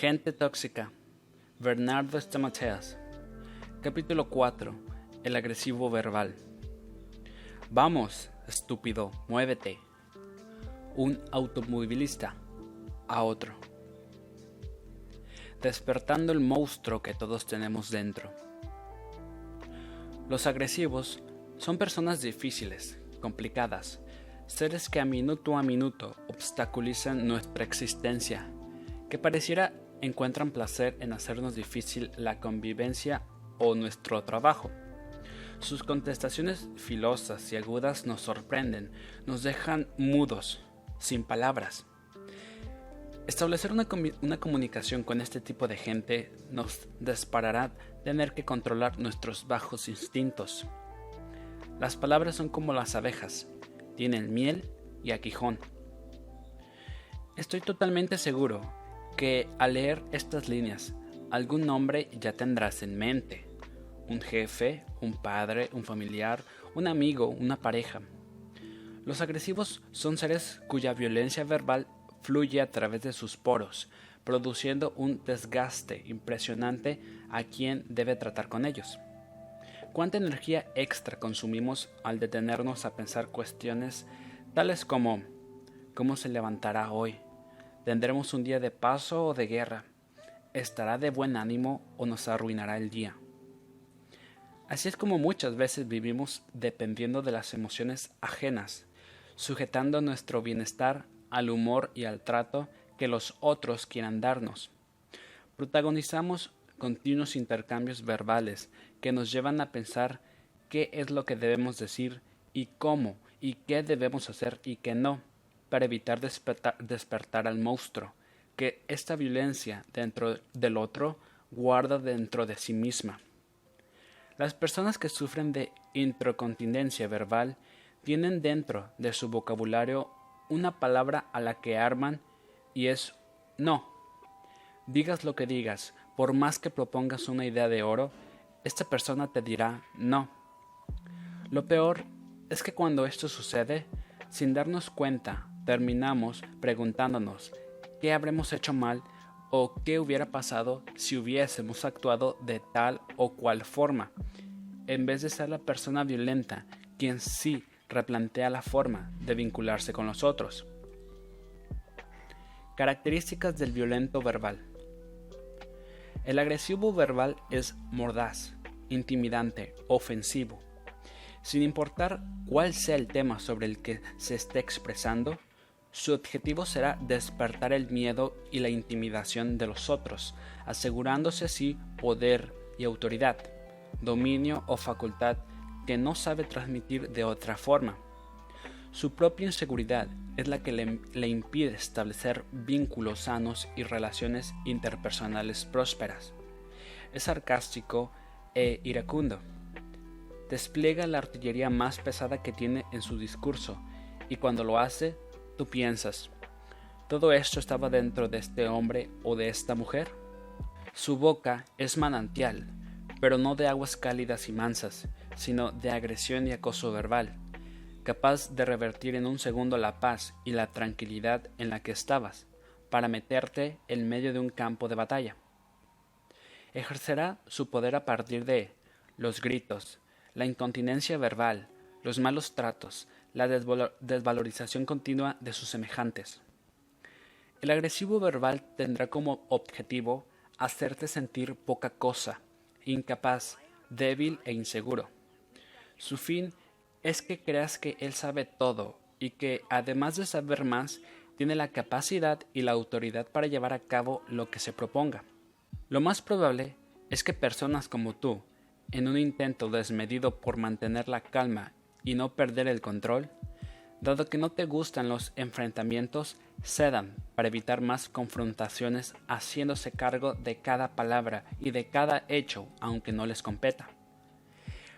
Gente tóxica. Bernardo Stamateas. Capítulo 4. El agresivo verbal. Vamos, estúpido, muévete. Un automovilista a otro. Despertando el monstruo que todos tenemos dentro. Los agresivos son personas difíciles, complicadas, seres que a minuto a minuto obstaculizan nuestra existencia, que pareciera encuentran placer en hacernos difícil la convivencia o nuestro trabajo. Sus contestaciones filosas y agudas nos sorprenden, nos dejan mudos, sin palabras. Establecer una, una, comunicación con este tipo de gente nos disparará tener que controlar nuestros bajos instintos. Las palabras son como las abejas, tienen miel y aguijón. Estoy totalmente seguro que al leer estas líneas, algún nombre ya tendrás en mente. Un jefe, un padre, un familiar, un amigo, una pareja. Los agresivos son seres cuya violencia verbal fluye a través de sus poros, produciendo un desgaste impresionante a quien debe tratar con ellos. ¿Cuánta energía extra consumimos al detenernos a pensar cuestiones tales como ¿cómo se levantará hoy? ¿Tendremos un día de paso o de guerra? ¿Estará de buen ánimo o nos arruinará el día? Así es como muchas veces vivimos dependiendo de las emociones ajenas, sujetando nuestro bienestar al humor y al trato que los otros quieran darnos. Protagonizamos continuos intercambios verbales que nos llevan a pensar qué es lo que debemos decir y cómo y qué debemos hacer y qué no para evitar despertar, al monstruo que esta violencia dentro del otro guarda dentro de sí misma. Las personas que sufren de introcontinencia verbal tienen dentro de su vocabulario una palabra a la que arman y es no. Digas lo que digas, por más que propongas una idea de oro, esta persona te dirá no. Lo peor es que cuando esto sucede, sin darnos cuenta, terminamos preguntándonos qué habremos hecho mal o qué hubiera pasado si hubiésemos actuado de tal o cual forma, en vez de ser la persona violenta quien sí replantea la forma de vincularse con los otros. Características del violento verbal. El agresivo verbal es mordaz, intimidante, ofensivo. Sin importar cuál sea el tema sobre el que se esté expresando, su objetivo será despertar el miedo y la intimidación de los otros, asegurándose así poder y autoridad, dominio o facultad que no sabe transmitir de otra forma. Su propia inseguridad es la que le, impide establecer vínculos sanos y relaciones interpersonales prósperas. Es sarcástico e iracundo. Despliega la artillería más pesada que tiene en su discurso y cuando lo hace Tú piensas, ¿todo esto estaba dentro de este hombre o de esta mujer? Su boca es manantial, pero no de aguas cálidas y mansas, sino de agresión y acoso verbal, capaz de revertir en un segundo la paz y la tranquilidad en la que estabas, para meterte en medio de un campo de batalla. Ejercerá su poder a partir de los gritos, la incontinencia verbal, los malos tratos, la desvalorización continua de sus semejantes. El agresivo verbal tendrá como objetivo hacerte sentir poca cosa, incapaz, débil e inseguro. Su fin es que creas que él sabe todo y que, además de saber más, tiene la capacidad y la autoridad para llevar a cabo lo que se proponga. Lo más probable es que personas como tú, en un intento desmedido por mantener la calma y no perder el control, dado que no te gustan los enfrentamientos, cedan para evitar más confrontaciones haciéndose cargo de cada palabra y de cada hecho aunque no les competa.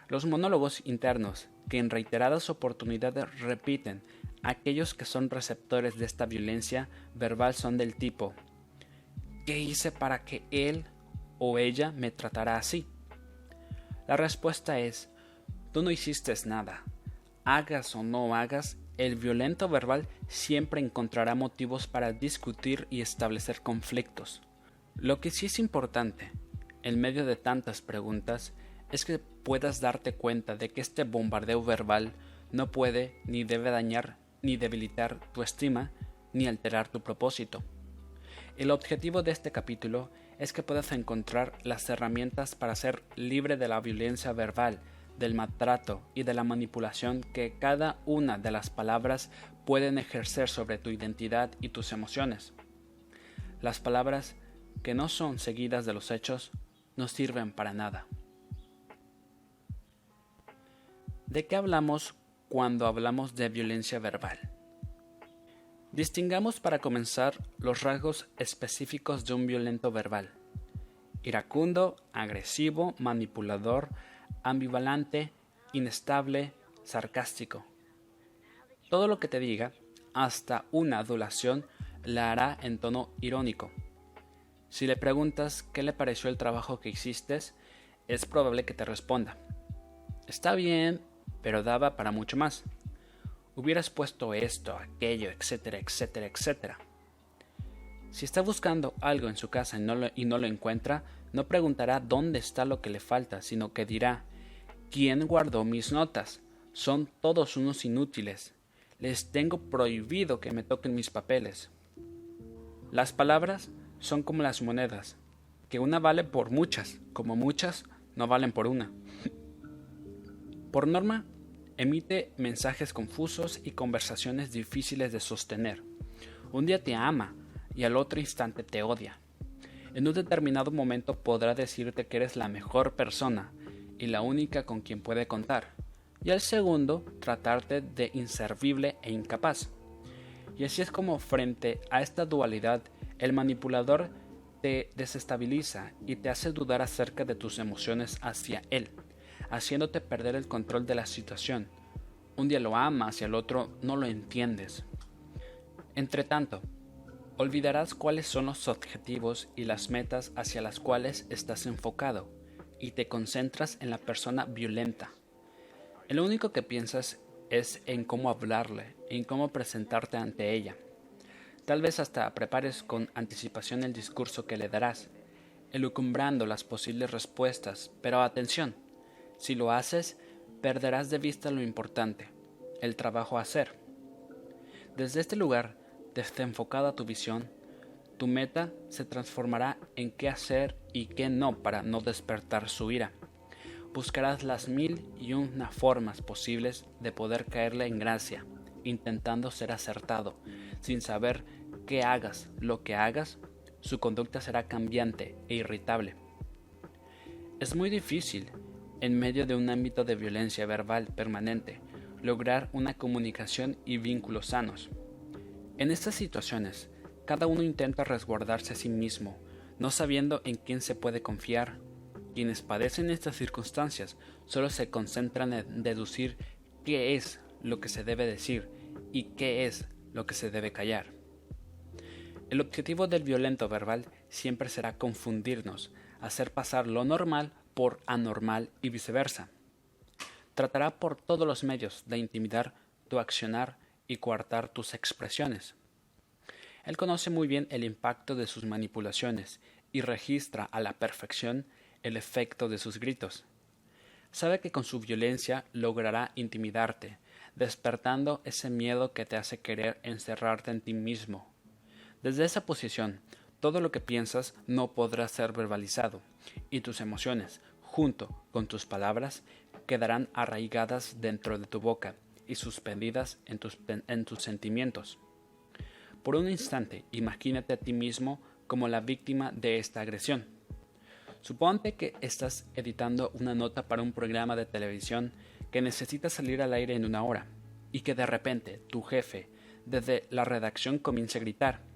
Los monólogos internos, que en reiteradas oportunidades repiten aquellos que son receptores de esta violencia verbal son del tipo ¿Qué hice para que él o ella me tratara así? La respuesta es Tú no hiciste nada, hagas o no hagas, el violento verbal siempre encontrará motivos para discutir y establecer conflictos. Lo que sí es importante, en medio de tantas preguntas, es que puedas darte cuenta de que este bombardeo verbal no puede ni debe dañar ni debilitar tu estima ni alterar tu propósito. El objetivo de este capítulo es que puedas encontrar las herramientas para ser libre de la violencia verbal, del maltrato y de la manipulación que cada una de las palabras pueden ejercer sobre tu identidad y tus emociones. Las palabras que no son seguidas de los hechos no sirven para nada. ¿De qué hablamos cuando hablamos de violencia verbal? Distingamos para comenzar los rasgos específicos de un violento verbal. Iracundo, agresivo, manipulador, ambivalente, inestable, sarcástico. Todo lo que te diga, hasta una adulación, la hará en tono irónico. Si le preguntas qué le pareció el trabajo que hiciste, es probable que te responda. Está bien, pero daba para mucho más hubieras puesto esto, aquello, etcétera, etcétera, etcétera. Si está buscando algo en su casa y no, lo, encuentra, no preguntará dónde está lo que le falta, sino que dirá, ¿quién guardó mis notas? Son todos unos inútiles. Les tengo prohibido que me toquen mis papeles. Las palabras son como las monedas, que una vale por muchas, como muchas no valen por una. por norma, Emite mensajes confusos y conversaciones difíciles de sostener. Un día te ama y al otro instante te odia. En un determinado momento podrá decirte que eres la mejor persona y la única con quien puede contar, y al segundo tratarte de inservible e incapaz. Y así es como frente a esta dualidad el manipulador te desestabiliza y te hace dudar acerca de tus emociones hacia él haciéndote perder el control de la situación. Un día lo amas y al otro no lo entiendes. Entre tanto, olvidarás cuáles son los objetivos y las metas hacia las cuales estás enfocado y te concentras en la persona violenta. lo único que piensas es en cómo hablarle, en cómo presentarte ante ella. Tal vez hasta prepares con anticipación el discurso que le darás, elucumbrando las posibles respuestas, pero atención, si lo haces, perderás de vista lo importante, el trabajo a hacer. Desde este lugar, desenfocada tu visión, tu meta se transformará en qué hacer y qué no para no despertar su ira. Buscarás las mil y una formas posibles de poder caerle en gracia, intentando ser acertado, sin saber qué hagas, lo que hagas, su conducta será cambiante e irritable. Es muy difícil en medio de un ámbito de violencia verbal permanente, lograr una comunicación y vínculos sanos. En estas situaciones, cada uno intenta resguardarse a sí mismo, no sabiendo en quién se puede confiar. Quienes padecen estas circunstancias solo se concentran en deducir qué es lo que se debe decir y qué es lo que se debe callar. El objetivo del violento verbal siempre será confundirnos, hacer pasar lo normal por anormal y viceversa. Tratará por todos los medios de intimidar tu accionar y coartar tus expresiones. Él conoce muy bien el impacto de sus manipulaciones y registra a la perfección el efecto de sus gritos. Sabe que con su violencia logrará intimidarte, despertando ese miedo que te hace querer encerrarte en ti mismo. Desde esa posición, todo lo que piensas no podrá ser verbalizado, y tus emociones, junto con tus palabras, quedarán arraigadas dentro de tu boca y suspendidas en tus, en tus sentimientos. Por un instante, imagínate a ti mismo como la víctima de esta agresión. Suponte que estás editando una nota para un programa de televisión que necesita salir al aire en una hora y que de repente tu jefe desde la redacción comienza a gritar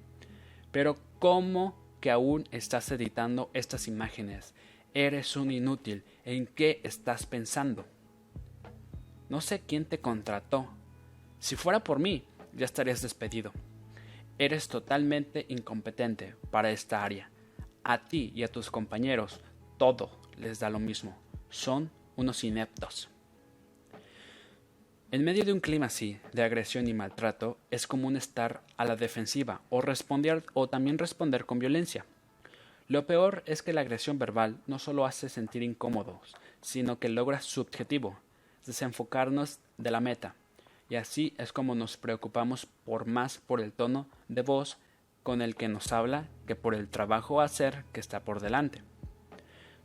pero ¿cómo que aún estás editando estas imágenes? Eres un inútil. ¿En qué estás pensando? No sé quién te contrató. Si fuera por mí, ya estarías despedido. Eres totalmente incompetente para esta área. A ti y a tus compañeros todo les da lo mismo. Son unos ineptos. En medio de un clima así, de agresión y maltrato, es común estar a la defensiva o responder o también responder con violencia. Lo peor es que la agresión verbal no solo hace sentir incómodos, sino que logra su objetivo, desenfocarnos de la meta. Y así es como nos preocupamos por más por el tono de voz con el que nos habla que por el trabajo a hacer que está por delante.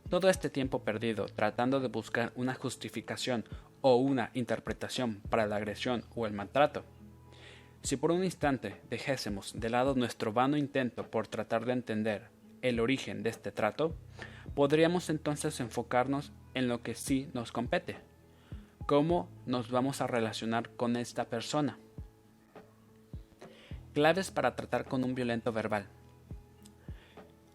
Todo este tiempo perdido tratando de buscar una justificación o una interpretación para la agresión o el maltrato. Si por un instante dejésemos de lado nuestro vano intento por tratar de entender el origen de este trato, podríamos entonces enfocarnos en lo que sí nos compete. ¿Cómo nos vamos a relacionar con esta persona? Claves para tratar con un violento verbal.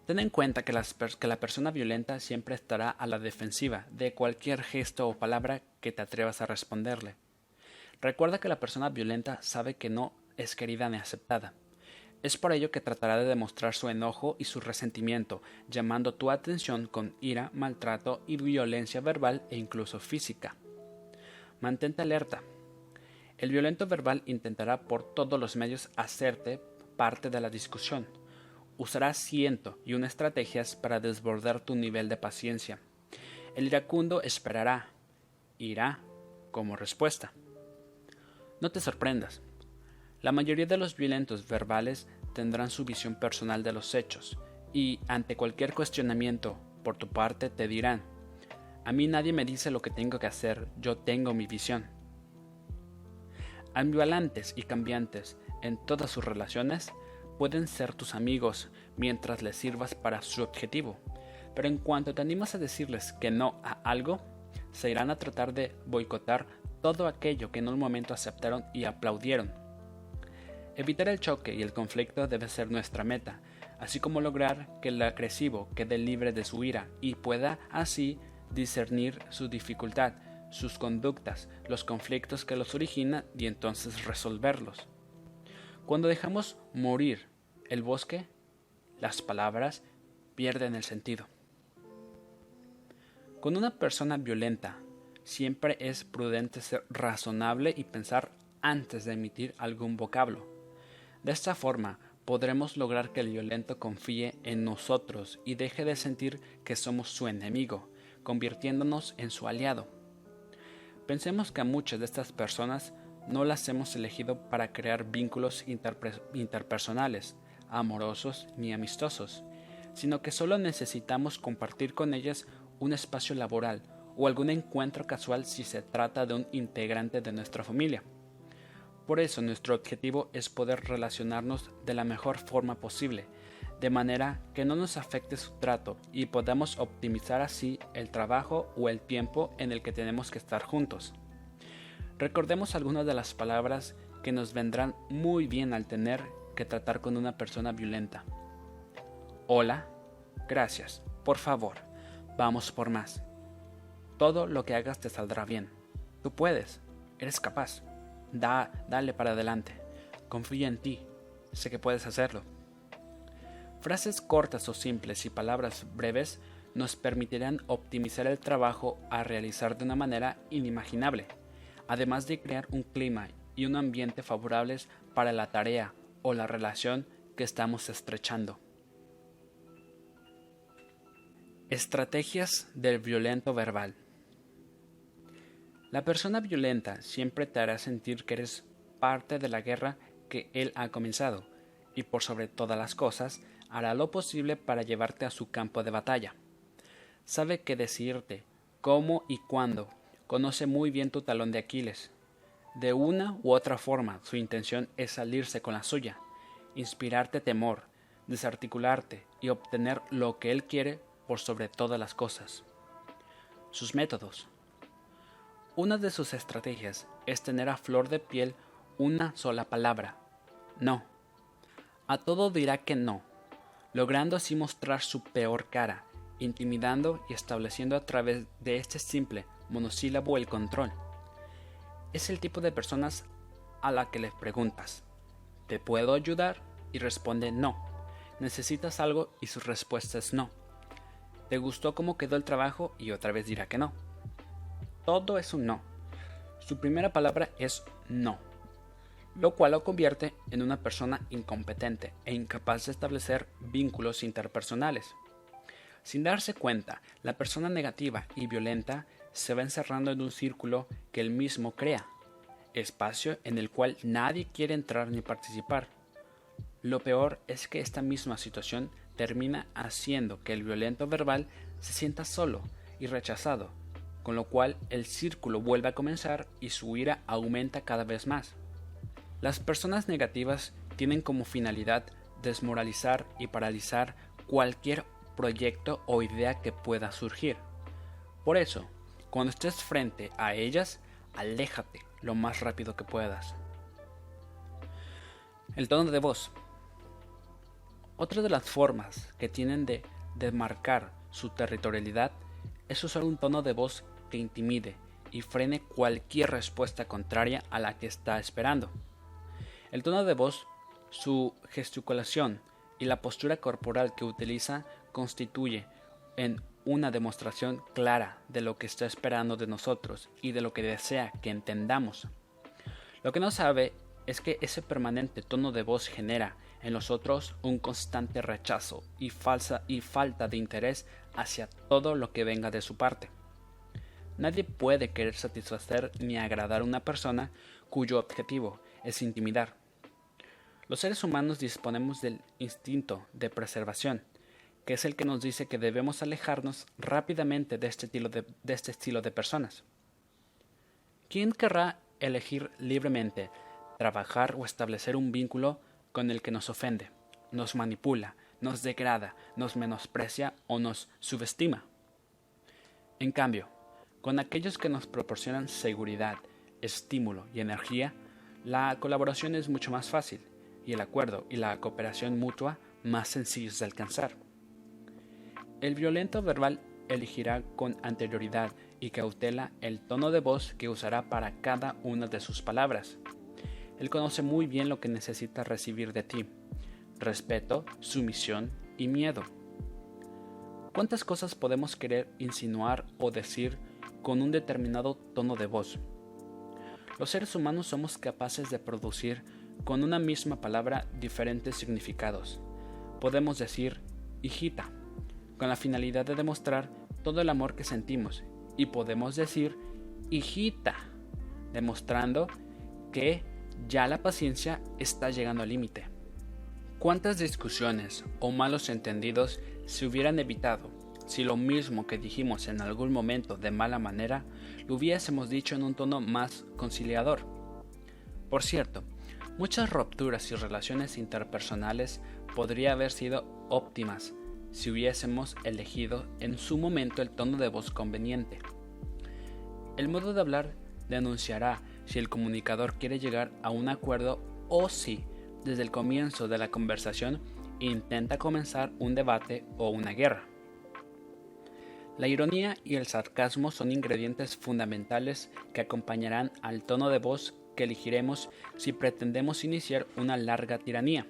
Ten en cuenta que, la persona violenta siempre estará a la defensiva de cualquier gesto o palabra que te atrevas a responderle. Recuerda que la persona violenta sabe que no es querida ni aceptada. Es por ello que tratará de demostrar su enojo y su resentimiento, llamando tu atención con ira, maltrato y violencia verbal e incluso física. Mantente alerta, el violento verbal intentará por todos los medios hacerte parte de la discusión. Usará ciento y una estrategias para desbordar tu nivel de paciencia. El iracundo esperará, irá como respuesta. No te sorprendas. La mayoría de los violentos verbales tendrán su visión personal de los hechos y ante cualquier cuestionamiento por tu parte te dirán, a mí nadie me dice lo que tengo que hacer, yo tengo mi visión ambivalentes y cambiantes en todas sus relaciones, pueden ser tus amigos mientras les sirvas para su objetivo, pero en cuanto te animas a decirles que no a algo, se irán a tratar de boicotar todo aquello que en un momento aceptaron y aplaudieron. Evitar el choque y el conflicto debe ser nuestra meta, así como lograr que el agresivo quede libre de su ira y pueda así discernir su dificultad sus conductas, los conflictos que los originan y entonces resolverlos. Cuando dejamos morir el bosque, las palabras pierden el sentido. Con una persona violenta, siempre es prudente ser razonable y pensar antes de emitir algún vocablo. De esta forma, podremos lograr que el violento confíe en nosotros y deje de sentir que somos su enemigo, convirtiéndonos en su aliado. Pensemos que a muchas de estas personas no las hemos elegido para crear vínculos interpersonales, amorosos ni amistosos, sino que solo necesitamos compartir con ellas un espacio laboral o algún encuentro casual si se trata de un integrante de nuestra familia. Por eso nuestro objetivo es poder relacionarnos de la mejor forma posible, de manera que no nos afecte su trato y podamos optimizar así el trabajo o el tiempo en el que tenemos que estar juntos. Recordemos algunas de las palabras que nos vendrán muy bien al tener que tratar con una persona violenta. Hola, gracias, por favor, vamos por más. Todo lo que hagas te saldrá bien. Tú puedes, eres capaz. Da, dale para adelante. Confía en ti. Sé que puedes hacerlo. Frases cortas o simples y palabras breves nos permitirán optimizar el trabajo a realizar de una manera inimaginable, además de crear un clima y un ambiente favorables para la tarea o la relación que estamos estrechando. Estrategias del violento verbal. La persona violenta siempre te hará sentir que eres parte de la guerra que él ha comenzado y por sobre todas las cosas hará lo posible para llevarte a su campo de batalla. Sabe qué decirte, cómo y cuándo, conoce muy bien tu talón de Aquiles. De una u otra forma, su intención es salirse con la suya, inspirarte temor, desarticularte y obtener lo que él quiere por sobre todas las cosas. Sus métodos. Una de sus estrategias es tener a flor de piel una sola palabra, no. A todo dirá que no, logrando así mostrar su peor cara, intimidando y estableciendo a través de este simple monosílabo el control. Es el tipo de personas a la que le preguntas, ¿te puedo ayudar? y responde no. ¿Necesitas algo? y su respuesta es no. ¿Te gustó cómo quedó el trabajo? y otra vez dirá que no. Todo es un no. Su primera palabra es no lo cual lo convierte en una persona incompetente e incapaz de establecer vínculos interpersonales. Sin darse cuenta, la persona negativa y violenta se va encerrando en un círculo que él mismo crea, espacio en el cual nadie quiere entrar ni participar. Lo peor es que esta misma situación termina haciendo que el violento verbal se sienta solo y rechazado, con lo cual el círculo vuelve a comenzar y su ira aumenta cada vez más. Las personas negativas tienen como finalidad desmoralizar y paralizar cualquier proyecto o idea que pueda surgir. Por eso, cuando estés frente a ellas, aléjate lo más rápido que puedas. El tono de voz. Otra de las formas que tienen de demarcar su territorialidad es usar un tono de voz que intimide y frene cualquier respuesta contraria a la que está esperando. El tono de voz, su gesticulación y la postura corporal que utiliza constituye en una demostración clara de lo que está esperando de nosotros y de lo que desea que entendamos. Lo que no sabe es que ese permanente tono de voz genera en los otros un constante rechazo y, falsa, y falta de interés hacia todo lo que venga de su parte. Nadie puede querer satisfacer ni agradar a una persona cuyo objetivo es intimidar. Los seres humanos disponemos del instinto de preservación, que es el que nos dice que debemos alejarnos rápidamente de este estilo de, de este estilo de personas. ¿Quién querrá elegir libremente trabajar o establecer un vínculo con el que nos ofende, nos manipula, nos degrada, nos menosprecia o nos subestima. En cambio, con aquellos que nos proporcionan seguridad, estímulo y energía, la colaboración es mucho más fácil y el acuerdo y la cooperación mutua más sencillos de alcanzar. El violento verbal elegirá con anterioridad y cautela el tono de voz que usará para cada una de sus palabras, él conoce muy bien lo que necesita recibir de ti. Respeto, sumisión y miedo. ¿Cuántas cosas podemos querer insinuar o decir con un determinado tono de voz? Los seres humanos somos capaces de producir con una misma palabra diferentes significados. Podemos decir hijita, con la finalidad de demostrar todo el amor que sentimos, y podemos decir hijita, demostrando que ya la paciencia está llegando al límite. ¿Cuántas discusiones o malos entendidos se hubieran evitado si lo mismo que dijimos en algún momento de mala manera lo hubiésemos dicho en un tono más conciliador? Por cierto, muchas rupturas y relaciones interpersonales podrían haber sido óptimas si hubiésemos elegido en su momento el tono de voz conveniente. El modo de hablar denunciará si el comunicador quiere llegar a un acuerdo o si, desde el comienzo de la conversación, intenta comenzar un debate o una guerra. La ironía y el sarcasmo son ingredientes fundamentales que acompañarán al tono de voz que elegiremos si pretendemos iniciar una larga tiranía.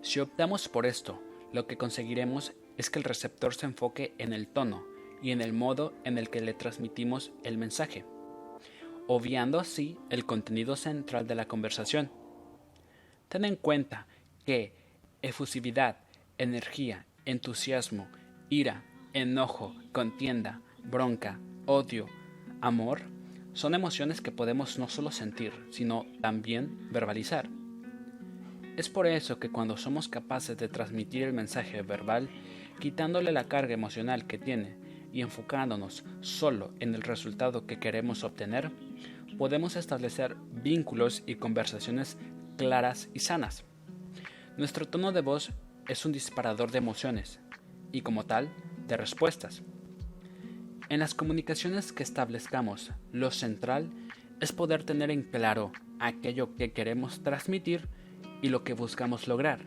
Si optamos por esto, lo que conseguiremos es que el receptor se enfoque en el tono y en el modo en el que le transmitimos el mensaje obviando así el contenido central de la conversación. Ten en cuenta que efusividad, energía, entusiasmo, ira, enojo, contienda, bronca, odio, amor, son emociones que podemos no solo sentir, sino también verbalizar. Es por eso que cuando somos capaces de transmitir el mensaje verbal, quitándole la carga emocional que tiene y enfocándonos solo en el resultado que queremos obtener, podemos establecer vínculos y conversaciones claras y sanas. Nuestro tono de voz es un disparador de emociones y como tal respuestas. En las comunicaciones que establezcamos, lo central es poder tener en claro aquello que queremos transmitir y lo que buscamos lograr,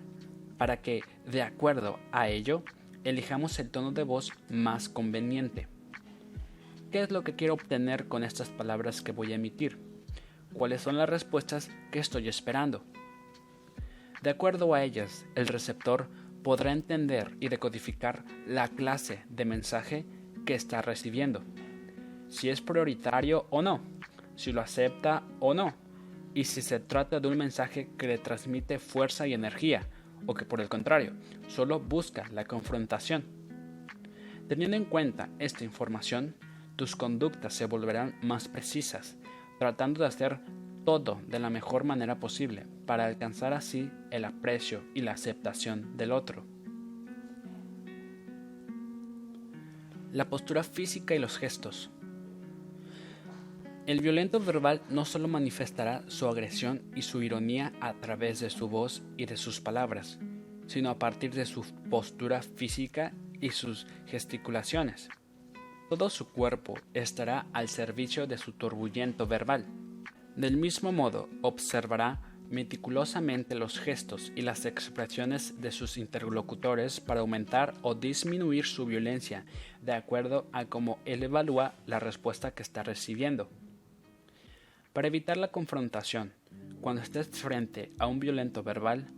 para que, de acuerdo a ello, elijamos el tono de voz más conveniente. ¿Qué es lo que quiero obtener con estas palabras que voy a emitir? ¿Cuáles son las respuestas que estoy esperando? De acuerdo a ellas, el receptor podrá entender y decodificar la clase de mensaje que está recibiendo, si es prioritario o no, si lo acepta o no, y si se trata de un mensaje que le transmite fuerza y energía, o que por el contrario, solo busca la confrontación. Teniendo en cuenta esta información, tus conductas se volverán más precisas, tratando de hacer todo de la mejor manera posible para alcanzar así el aprecio y la aceptación del otro. La postura física y los gestos. El violento verbal no solo manifestará su agresión y su ironía a través de su voz y de sus palabras, sino a partir de su postura física y sus gesticulaciones. Todo su cuerpo estará al servicio de su turbulento verbal. Del mismo modo, observará meticulosamente los gestos y las expresiones de sus interlocutores para aumentar o disminuir su violencia de acuerdo a cómo él evalúa la respuesta que está recibiendo. Para evitar la confrontación, cuando estés frente a un violento verbal,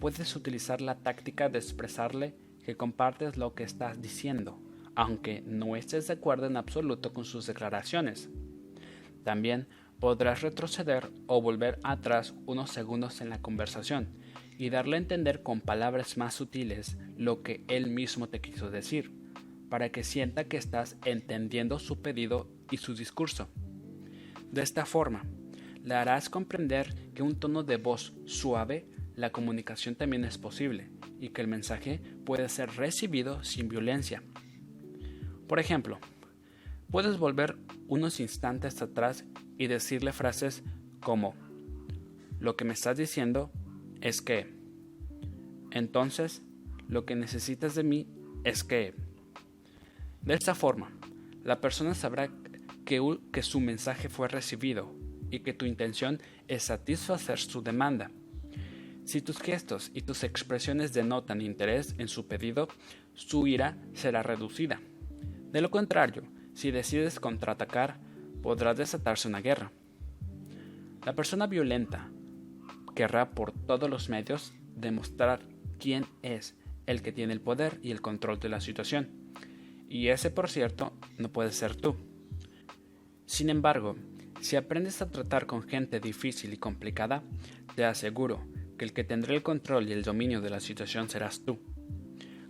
puedes utilizar la táctica de expresarle que compartes lo que estás diciendo, aunque no estés de acuerdo en absoluto con sus declaraciones. También podrás retroceder o volver atrás unos segundos en la conversación y darle a entender con palabras más sutiles lo que él mismo te quiso decir, para que sienta que estás entendiendo su pedido y su discurso. De esta forma, le harás comprender que un tono de voz suave, la comunicación también es posible y que el mensaje puede ser recibido sin violencia. Por ejemplo, puedes volver unos instantes atrás y decirle frases como, lo que me estás diciendo es que, entonces, lo que necesitas de mí es que... De esta forma, la persona sabrá que, que su mensaje fue recibido y que tu intención es satisfacer su demanda. Si tus gestos y tus expresiones denotan interés en su pedido, su ira será reducida. De lo contrario, si decides contraatacar, podrá desatarse una guerra. La persona violenta querrá por todos los medios demostrar quién es el que tiene el poder y el control de la situación. Y ese, por cierto, no puede ser tú. Sin embargo, si aprendes a tratar con gente difícil y complicada, te aseguro que el que tendrá el control y el dominio de la situación serás tú.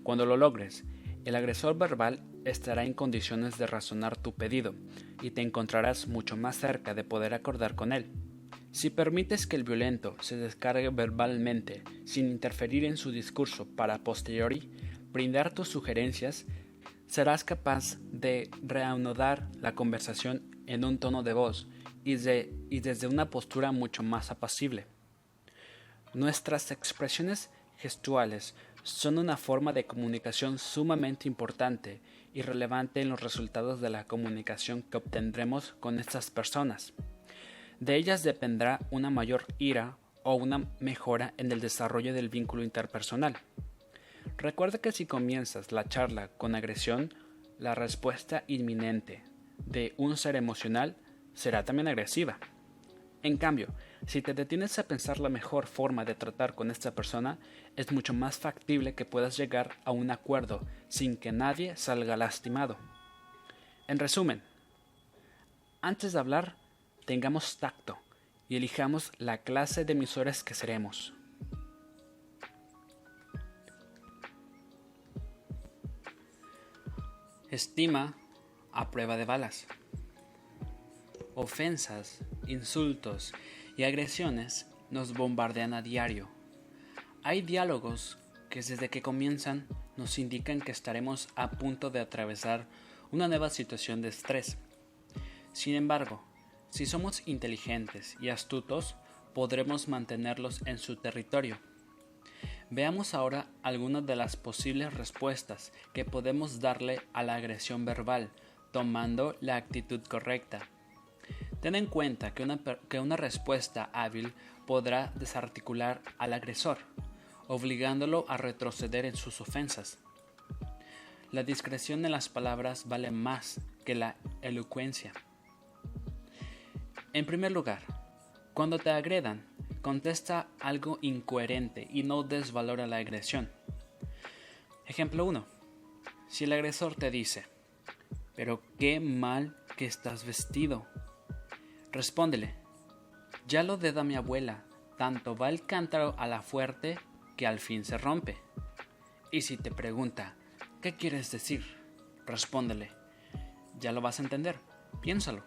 Cuando lo logres, el agresor verbal estará en condiciones de razonar tu pedido y te encontrarás mucho más cerca de poder acordar con él. Si permites que el violento se descargue verbalmente sin interferir en su discurso para posteriori brindar tus sugerencias, serás capaz de reanudar la conversación en un tono de voz y, y desde una postura mucho más apacible. Nuestras expresiones gestuales son una forma de comunicación sumamente importante y relevante en los resultados de la comunicación que obtendremos con estas personas. De ellas dependerá una mayor ira o una mejora en el desarrollo del vínculo interpersonal. Recuerda que si comienzas la charla con agresión, la respuesta inminente de un ser emocional será también agresiva. En cambio, si te detienes a pensar la mejor forma de tratar con esta persona, es mucho más factible que puedas llegar a un acuerdo sin que nadie salga lastimado. En resumen, antes de hablar, tengamos tacto y elijamos la clase de emisores que seremos. Estima a prueba de balas. Ofensas, insultos y agresiones nos bombardean a diario. Hay diálogos que desde que comienzan nos indican que estaremos a punto de atravesar una nueva situación de estrés. Sin embargo, si somos inteligentes y astutos, podremos mantenerlos en su territorio. Veamos ahora algunas de las posibles respuestas que podemos darle a la agresión verbal, tomando la actitud correcta. Ten en cuenta que una, que una respuesta hábil podrá desarticular al agresor, obligándolo a retroceder en sus ofensas. La discreción en las palabras vale más que la elocuencia. En primer lugar, cuando te agredan, contesta algo incoherente y no des valor a la agresión. Ejemplo 1. Si el agresor te dice, pero qué mal que estás vestido, Respóndele, ya lo deda mi abuela, tanto va el cántaro a la fuerte al fin se rompe. Y si te pregunta, ¿qué quieres decir? respóndele. Ya lo vas a entender. Piénsalo.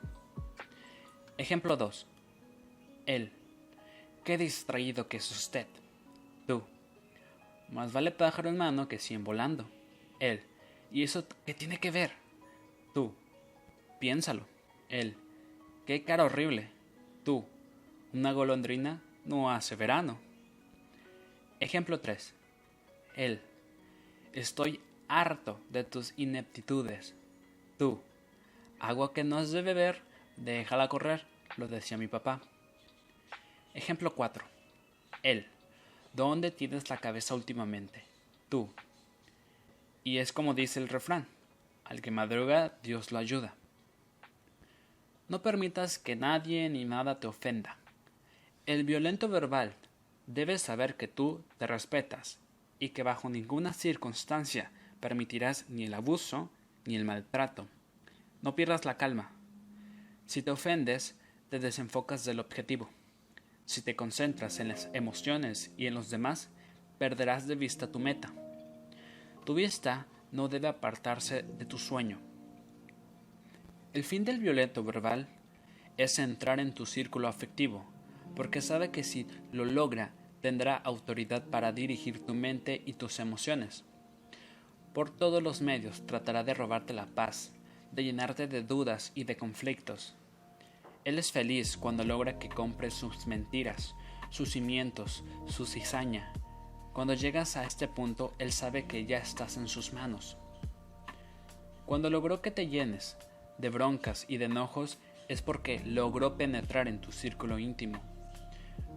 Ejemplo 2. Él. Qué distraído que es usted. Tú. Más vale pájaro en mano que cien volando. Él. ¿Y eso qué tiene que ver? Tú. Piénsalo. Él. Qué cara horrible. Tú. Una golondrina no hace verano. Ejemplo 3. Él. Estoy harto de tus ineptitudes. Tú. Agua que no has de beber, déjala correr, lo decía mi papá. Ejemplo 4. Él. ¿Dónde tienes la cabeza últimamente? Tú. Y es como dice el refrán, al que madruga Dios lo ayuda. No permitas que nadie ni nada te ofenda. El violento verbal debe saber que tú te respetas y que bajo ninguna circunstancia permitirás ni el abuso ni el maltrato. No pierdas la calma. Si te ofendes, te desenfocas del objetivo. Si te concentras en las emociones y en los demás, perderás de vista tu meta. Tu vista no debe apartarse de tu sueño. El fin del violento verbal es entrar en tu círculo afectivo, porque sabe que si lo logra, tendrá autoridad para dirigir tu mente y tus emociones. Por todos los medios tratará de robarte la paz, de llenarte de dudas y de conflictos. Él es feliz cuando logra que compres sus mentiras, sus cimientos, su cizaña. Cuando llegas a este punto, él sabe que ya estás en sus manos. Cuando logró que te llenes, de broncas y de enojos es porque logró penetrar en tu círculo íntimo.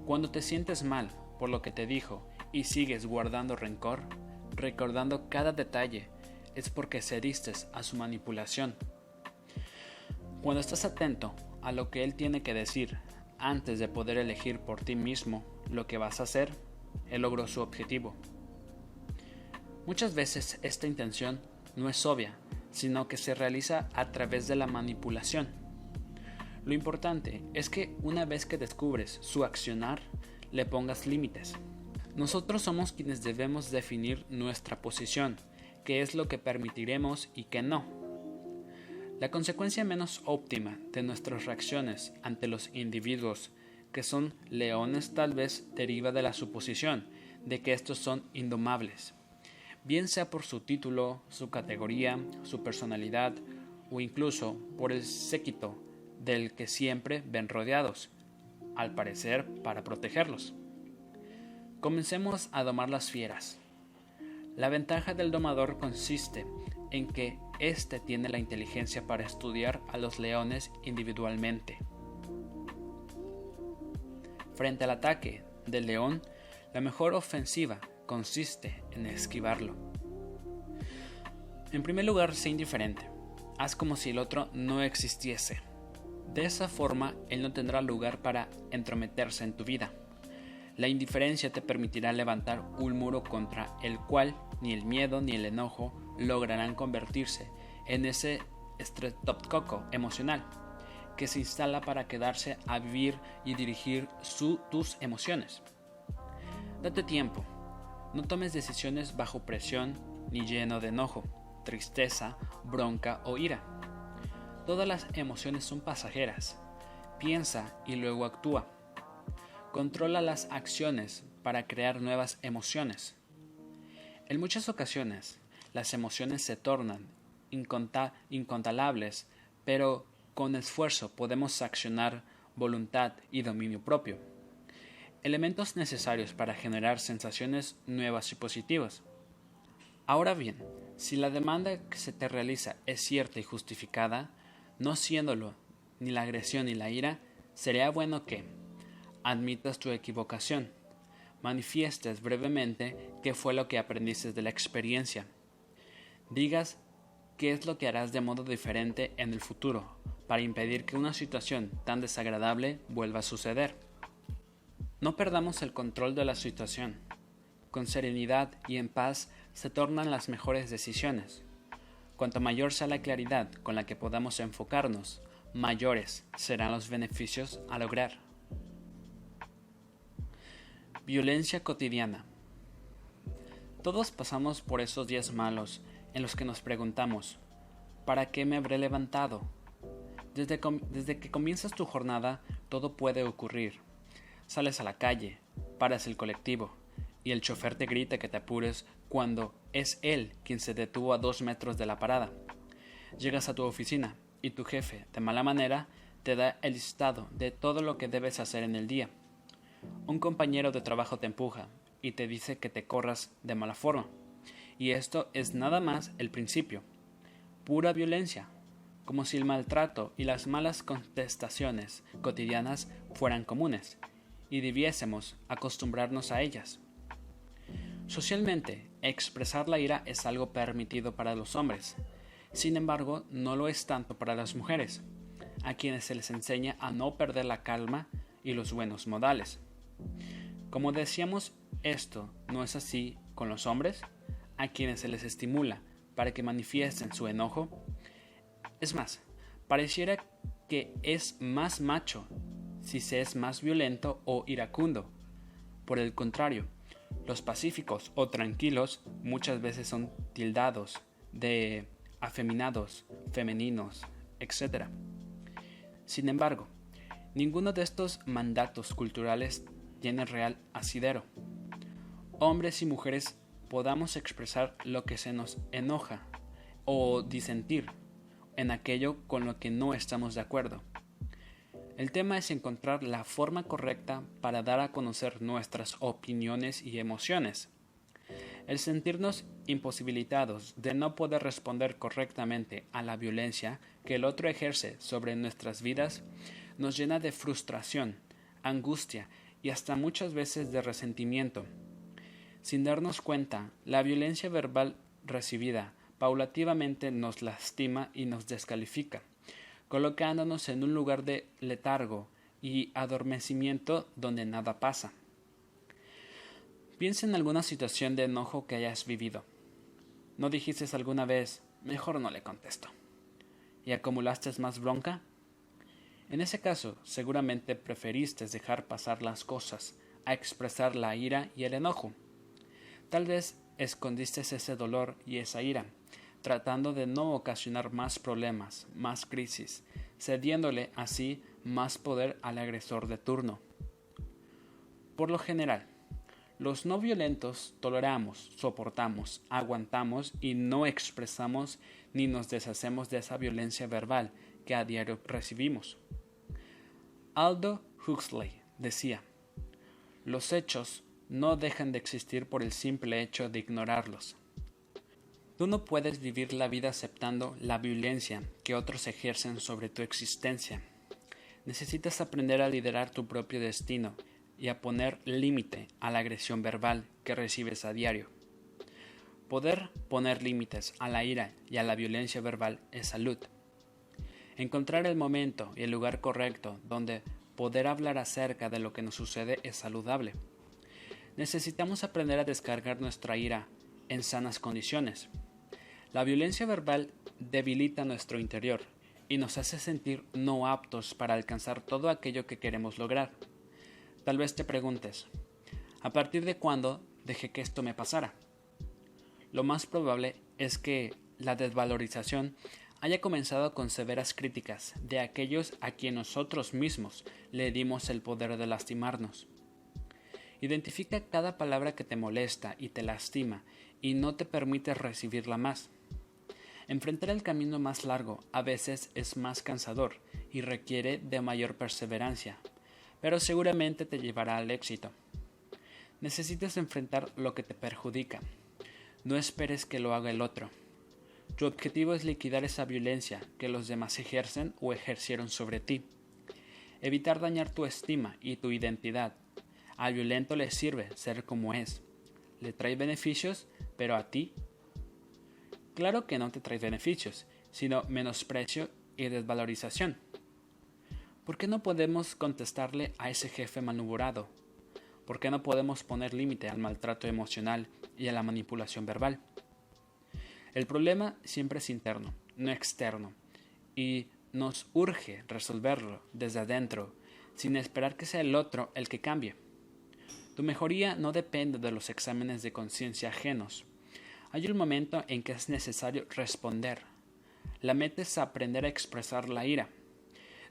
Cuando te sientes mal por lo que te dijo y sigues guardando rencor, recordando cada detalle, es porque cediste a su manipulación. Cuando estás atento a lo que él tiene que decir antes de poder elegir por ti mismo lo que vas a hacer, él logró su objetivo. Muchas veces esta intención no es obia sino que se realiza a través de la manipulación. Lo importante es que una vez que descubres su accionar, le pongas límites. Nosotros somos quienes debemos definir nuestra posición, qué es lo que permitiremos y qué no. La consecuencia menos óptima de nuestras reacciones ante los individuos que son leones tal vez deriva de la suposición de que estos son indomables bien sea por su título, su categoría, su personalidad o incluso por el séquito del que siempre ven rodeados, al parecer para protegerlos. Comencemos a domar las fieras. La ventaja del domador consiste en que éste tiene la inteligencia para estudiar a los leones individualmente. Frente al ataque del león, la mejor ofensiva consiste en esquivarlo. En primer lugar, sé indiferente. Haz como si el otro no existiese. De esa forma, él no tendrá lugar para entrometerse en tu vida. La indiferencia te permitirá levantar un muro contra el cual ni el miedo ni el enojo lograrán convertirse en ese estreptococo emocional que se instala para quedarse a vivir y dirigir tus emociones. Date tiempo, no tomes decisiones bajo presión ni lleno de enojo, tristeza, bronca o ira. Todas las emociones son pasajeras. Piensa y luego actúa. Controla las acciones para crear nuevas emociones. En muchas ocasiones, las emociones se tornan incontables, pero con esfuerzo podemos accionar voluntad y dominio propio elementos necesarios para generar sensaciones nuevas y positivas. Ahora bien, si la demanda que se te realiza es cierta y justificada, no siéndolo ni la agresión ni la ira, sería bueno que admitas tu equivocación, manifiestes brevemente qué fue lo que aprendiste de la experiencia, digas qué es lo que harás de modo diferente en el futuro para impedir que una situación tan desagradable vuelva a suceder. No perdamos el control de la situación. Con serenidad y en paz se tornan las mejores decisiones. Cuanto mayor sea la claridad con la que podamos enfocarnos, mayores serán los beneficios a lograr. Violencia cotidiana. Todos pasamos por esos días malos en los que nos preguntamos, ¿para qué me habré levantado? Desde, desde, que comienzas tu jornada, todo puede ocurrir. Sales a la calle, paras el colectivo, y el chofer te grita que te apures cuando es él quien se detuvo a dos metros de la parada. Llegas a tu oficina, y tu jefe, de mala manera, te da el listado de todo lo que debes hacer en el día. Un compañero de trabajo te empuja y te dice que te corras de mala forma. Y esto es nada más el principio. Pura violencia, como si el maltrato y las malas contestaciones cotidianas fueran comunes, y debiésemos acostumbrarnos a ellas. Socialmente, expresar la ira es algo permitido para los hombres, sin embargo, no lo es tanto para las mujeres, a quienes se les enseña a no perder la calma y los buenos modales. Como decíamos, esto no es así con los hombres, a quienes se les estimula para que manifiesten su enojo. Es más, pareciera que es más macho si se es más violento o iracundo. Por el contrario, los pacíficos o tranquilos muchas veces son tildados de afeminados, femeninos, etc. Sin embargo, ninguno de estos mandatos culturales tiene real asidero. Hombres y mujeres podamos expresar lo que se nos enoja o disentir en aquello con lo que no estamos de acuerdo. El tema es encontrar la forma correcta para dar a conocer nuestras opiniones y emociones el sentirnos imposibilitados de no poder responder correctamente a la violencia que el otro ejerce sobre nuestras vidas nos llena de frustración, angustia y hasta muchas veces de resentimiento. Sin darnos cuenta, la violencia verbal recibida paulativamente nos lastima y nos descalifica, colocándonos en un lugar de letargo y adormecimiento donde nada pasa. Piensa en alguna situación de enojo que hayas vivido. ¿No dijiste alguna vez, mejor no le contesto? ¿Y acumulaste más bronca? En ese caso, seguramente preferiste dejar pasar las cosas a expresar la ira y el enojo. Tal vez escondiste ese dolor y esa ira, tratando de no ocasionar más problemas, más crisis, cediéndole así más poder al agresor de turno. Por lo general, los no violentos toleramos, soportamos, aguantamos y no expresamos ni nos deshacemos de esa violencia verbal que a diario recibimos. Aldo Huxley decía, los hechos no dejan de existir por el simple hecho de ignorarlos. Tú no puedes vivir la vida aceptando la violencia que otros ejercen sobre tu existencia. Necesitas aprender a liderar tu propio destino y a poner límite a la agresión verbal que recibes a diario. Poder poner límites a la ira y a la violencia verbal es salud. Encontrar el momento y el lugar correcto donde poder hablar acerca de lo que nos sucede es saludable. Necesitamos aprender a descargar nuestra ira en sanas condiciones. La violencia verbal debilita nuestro interior y nos hace sentir no aptos para alcanzar todo aquello que queremos lograr. Tal vez te preguntes, ¿a partir de cuándo dejé que esto me pasara? Lo más probable es que la desvalorización haya comenzado con severas críticas de aquellos a quien nosotros mismos le dimos el poder de lastimarnos. Identifica cada palabra que te molesta y te lastima y no te permite recibirla más. Enfrentar el camino más largo a veces es más cansador y requiere de mayor perseverancia, pero seguramente te llevará al éxito. Necesitas enfrentar lo que te perjudica. No esperes que lo haga el otro. Tu objetivo es liquidar esa violencia que los demás ejercen o ejercieron sobre ti. Evitar dañar tu estima y tu identidad. Al violento le sirve ser como es. Le trae beneficios, pero a ti. Claro que no te trae beneficios, sino menosprecio y desvalorización. ¿Por qué no podemos contestarle a ese jefe malhumorado? ¿Por qué no podemos poner límite al maltrato emocional y a la manipulación verbal? El problema siempre es interno, no externo, y nos urge resolverlo desde adentro, sin esperar que sea el otro el que cambie. Tu mejoría no depende de los exámenes de conciencia ajenos. Hay un momento en que es necesario responder. La meta es aprender a expresar la ira.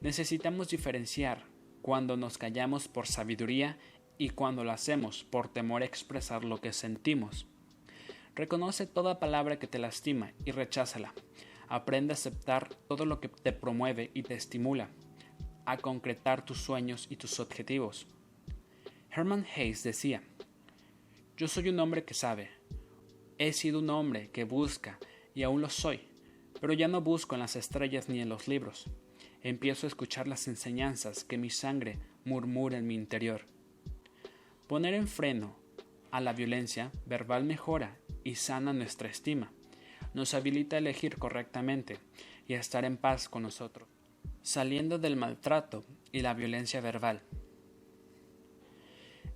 Necesitamos diferenciar cuando nos callamos por sabiduría y cuando lo hacemos por temor a expresar lo que sentimos. Reconoce toda palabra que te lastima y recházala. Aprende a aceptar todo lo que te promueve y te estimula, a concretar tus sueños y tus objetivos. Herman Hayes decía, Yo soy un hombre que sabe. He sido un hombre que busca y aún lo soy, pero ya no busco en las estrellas ni en los libros. Empiezo a escuchar las enseñanzas que mi sangre murmura en mi interior. Poner en freno a la violencia verbal mejora y sana nuestra estima. Nos habilita a elegir correctamente y a estar en paz con nosotros, saliendo del maltrato y la violencia verbal.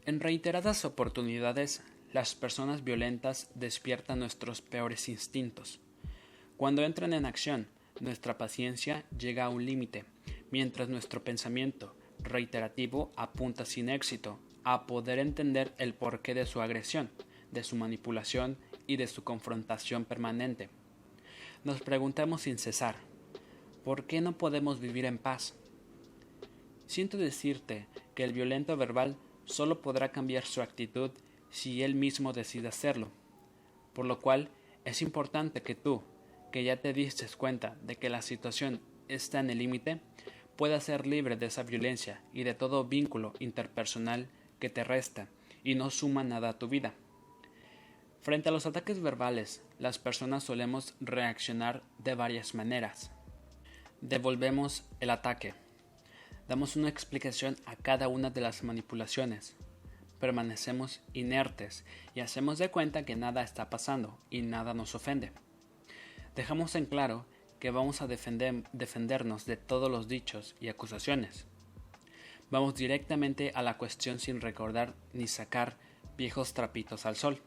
En reiteradas oportunidades, las personas violentas despiertan nuestros peores instintos. Cuando entran en acción, nuestra paciencia llega a un límite, mientras nuestro pensamiento reiterativo apunta sin éxito a poder entender el porqué de su agresión, de su manipulación y de su confrontación permanente. Nos preguntamos sin cesar, ¿por qué no podemos vivir en paz? Siento decirte que el violento verbal solo podrá cambiar su actitud si él mismo decide hacerlo, por lo cual es importante que tú, que ya te diste cuenta de que la situación está en el límite, puedas ser libre de esa violencia y de todo vínculo interpersonal que te resta y no suma nada a tu vida. Frente a los ataques verbales, las personas solemos reaccionar de varias maneras. Devolvemos el ataque. Damos una explicación a cada una de las manipulaciones. Permanecemos inertes y hacemos de cuenta que nada está pasando y nada nos ofende. Dejamos en claro que vamos a defendernos de todos los dichos y acusaciones. Vamos directamente a la cuestión sin recordar ni sacar viejos trapitos al sol.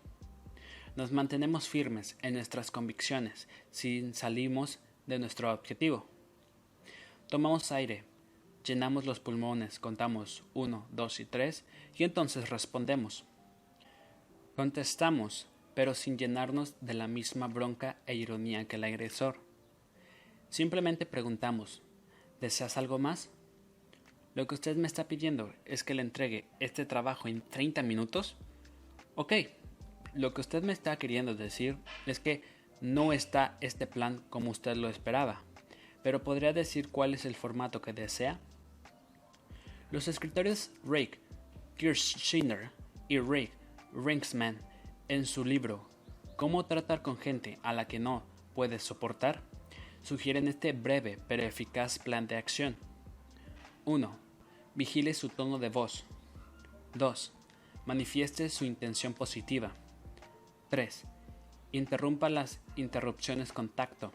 Nos mantenemos firmes en nuestras convicciones sin salimos de nuestro objetivo. Tomamos aire, llenamos los pulmones, contamos uno, dos y tres y entonces respondemos. Contestamos, pero sin llenarnos de la misma bronca e ironía que el agresor. Simplemente preguntamos, ¿deseas algo más? Lo que usted me está pidiendo es que le entregue este trabajo en 30 minutos. Ok, lo que usted me está queriendo decir es que no está este plan como usted lo esperaba, pero podría decir cuál es el formato que desea. Los escritores Rick Kirschner y Rick Rinksman en su libro Cómo tratar con gente a la que no puedes soportar sugieren este breve pero eficaz plan de acción. 1. Vigile su tono de voz. 2. Manifieste su intención positiva. 3. Interrumpa las interrupciones con tacto.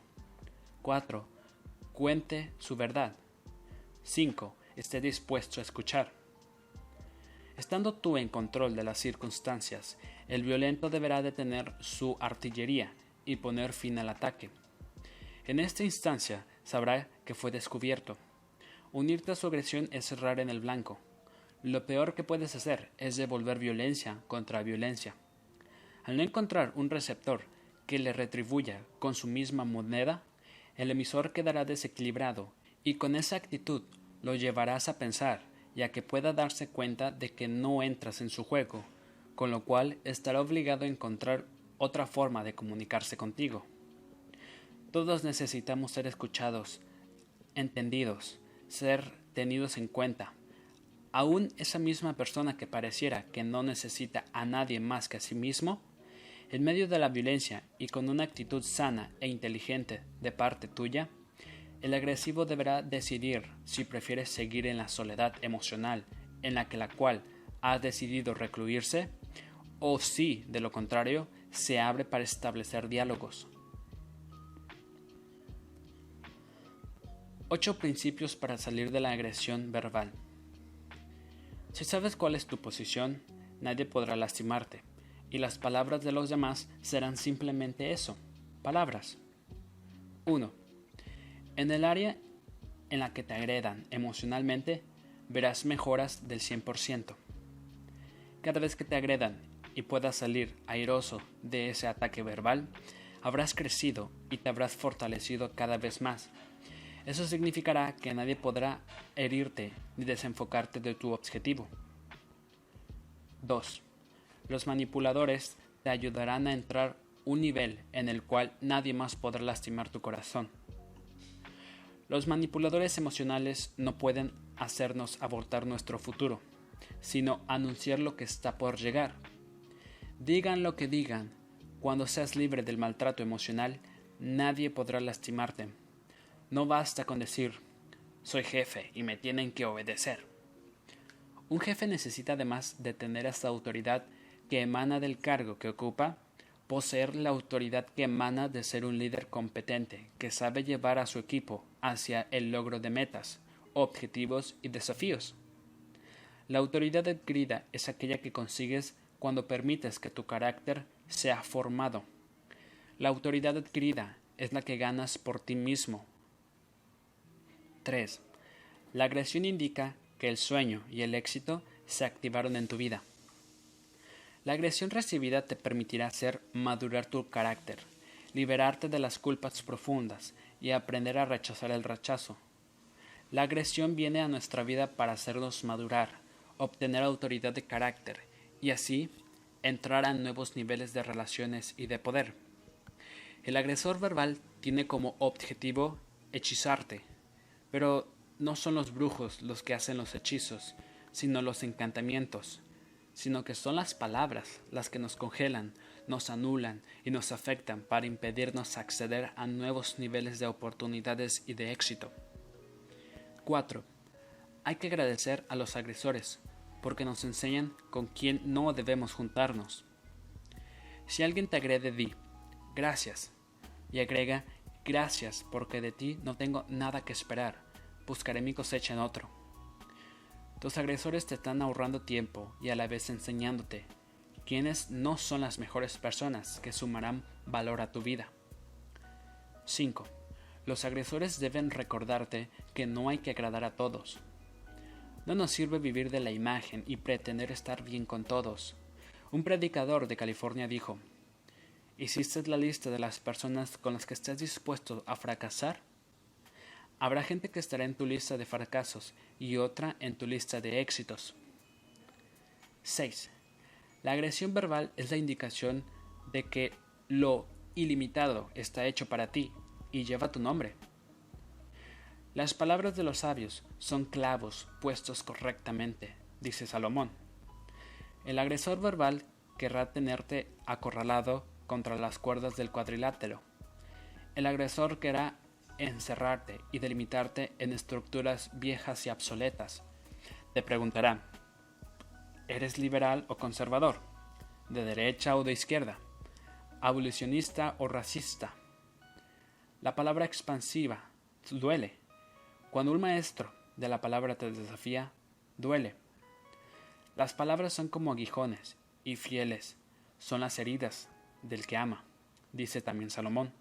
4. Cuente su verdad. 5. Esté dispuesto a escuchar. Estando tú en control de las circunstancias, el violento deberá detener su artillería y poner fin al ataque. En esta instancia sabrá que fue descubierto Unirte a su agresión es cerrar en el blanco. Lo peor que puedes hacer es devolver violencia contra violencia. Al no encontrar un receptor que le retribuya con su misma moneda, el emisor quedará desequilibrado y con esa actitud lo llevarás a pensar ya que pueda darse cuenta de que no entras en su juego, con lo cual estará obligado a encontrar otra forma de comunicarse contigo. Todos necesitamos ser escuchados, entendidos, ser tenidos en cuenta. Aún esa misma persona que pareciera que no necesita a nadie más que a sí mismo, en medio de la violencia y con una actitud sana e inteligente de parte tuya, el agresivo deberá decidir si prefiere seguir en la soledad emocional en la que la cual ha decidido recluirse, o si, de lo contrario, se abre para establecer diálogos, 8 principios para salir de la agresión verbal. Si sabes cuál es tu posición, nadie podrá lastimarte, y las palabras de los demás serán simplemente eso, palabras. 1. En el área en la que te agredan emocionalmente, verás mejoras del 100%. Cada vez que te agredan y puedas salir airoso de ese ataque verbal, habrás crecido y te habrás fortalecido cada vez más. Eso significará que nadie podrá herirte ni desenfocarte de tu objetivo. 2. Los manipuladores te ayudarán a entrar un nivel en el cual nadie más podrá lastimar tu corazón. Los manipuladores emocionales no pueden hacernos abortar nuestro futuro, sino anunciar lo que está por llegar. Digan lo que digan, cuando seas libre del maltrato emocional, nadie podrá lastimarte. No basta con decir, soy jefe y me tienen que obedecer. Un jefe necesita además de tener esta autoridad que emana del cargo que ocupa, poseer la autoridad que emana de ser un líder competente, que sabe llevar a su equipo hacia el logro de metas, objetivos y desafíos. La autoridad adquirida es aquella que consigues cuando permites que tu carácter se ha formado. La autoridad adquirida es la que ganas por ti mismo. 3. La agresión indica que el sueño y el éxito se activaron en tu vida. La agresión recibida te permitirá hacer madurar tu carácter, liberarte de las culpas profundas y aprender a rechazar el rechazo. La agresión viene a nuestra vida para hacernos madurar, obtener autoridad de carácter y así entrar a nuevos niveles de relaciones y de poder. El agresor verbal tiene como objetivo hechizarte, pero no son los brujos los que hacen los hechizos, sino los encantamientos, sino que son las palabras las que nos congelan, nos anulan y nos afectan para impedirnos acceder a nuevos niveles de oportunidades y de éxito. 4. Hay que agradecer a los agresores, porque nos enseñan con quién no debemos juntarnos. Si alguien te agrede, di, gracias, y agrega, gracias porque de ti no tengo nada que esperar, buscaré mi cosecha en otro. Tus agresores te están ahorrando tiempo y a la vez enseñándote quiénes no son las mejores personas que sumarán valor a tu vida. 5. Los agresores deben recordarte que no hay que agradar a todos, no nos sirve vivir de la imagen y pretender estar bien con todos. Un predicador de California dijo, ¿Hiciste la lista de las personas con las que estás dispuesto a fracasar? Habrá gente que estará en tu lista de fracasos y otra en tu lista de éxitos. 6. La agresión verbal es la indicación de que lo ilimitado está hecho para ti y lleva tu nombre. Las palabras de los sabios son clavos puestos correctamente, dice Salomón. El agresor verbal querrá tenerte acorralado contra las cuerdas del cuadrilátero. El agresor querrá encerrarte y delimitarte en estructuras viejas y obsoletas. Te preguntará, ¿eres liberal o conservador? ¿De derecha o de izquierda? ¿Abolicionista o racista? La palabra expansiva duele cuando un maestro de la palabra te desafía, duele. Las palabras son como aguijones y fieles son las heridas del que ama, dice también Salomón.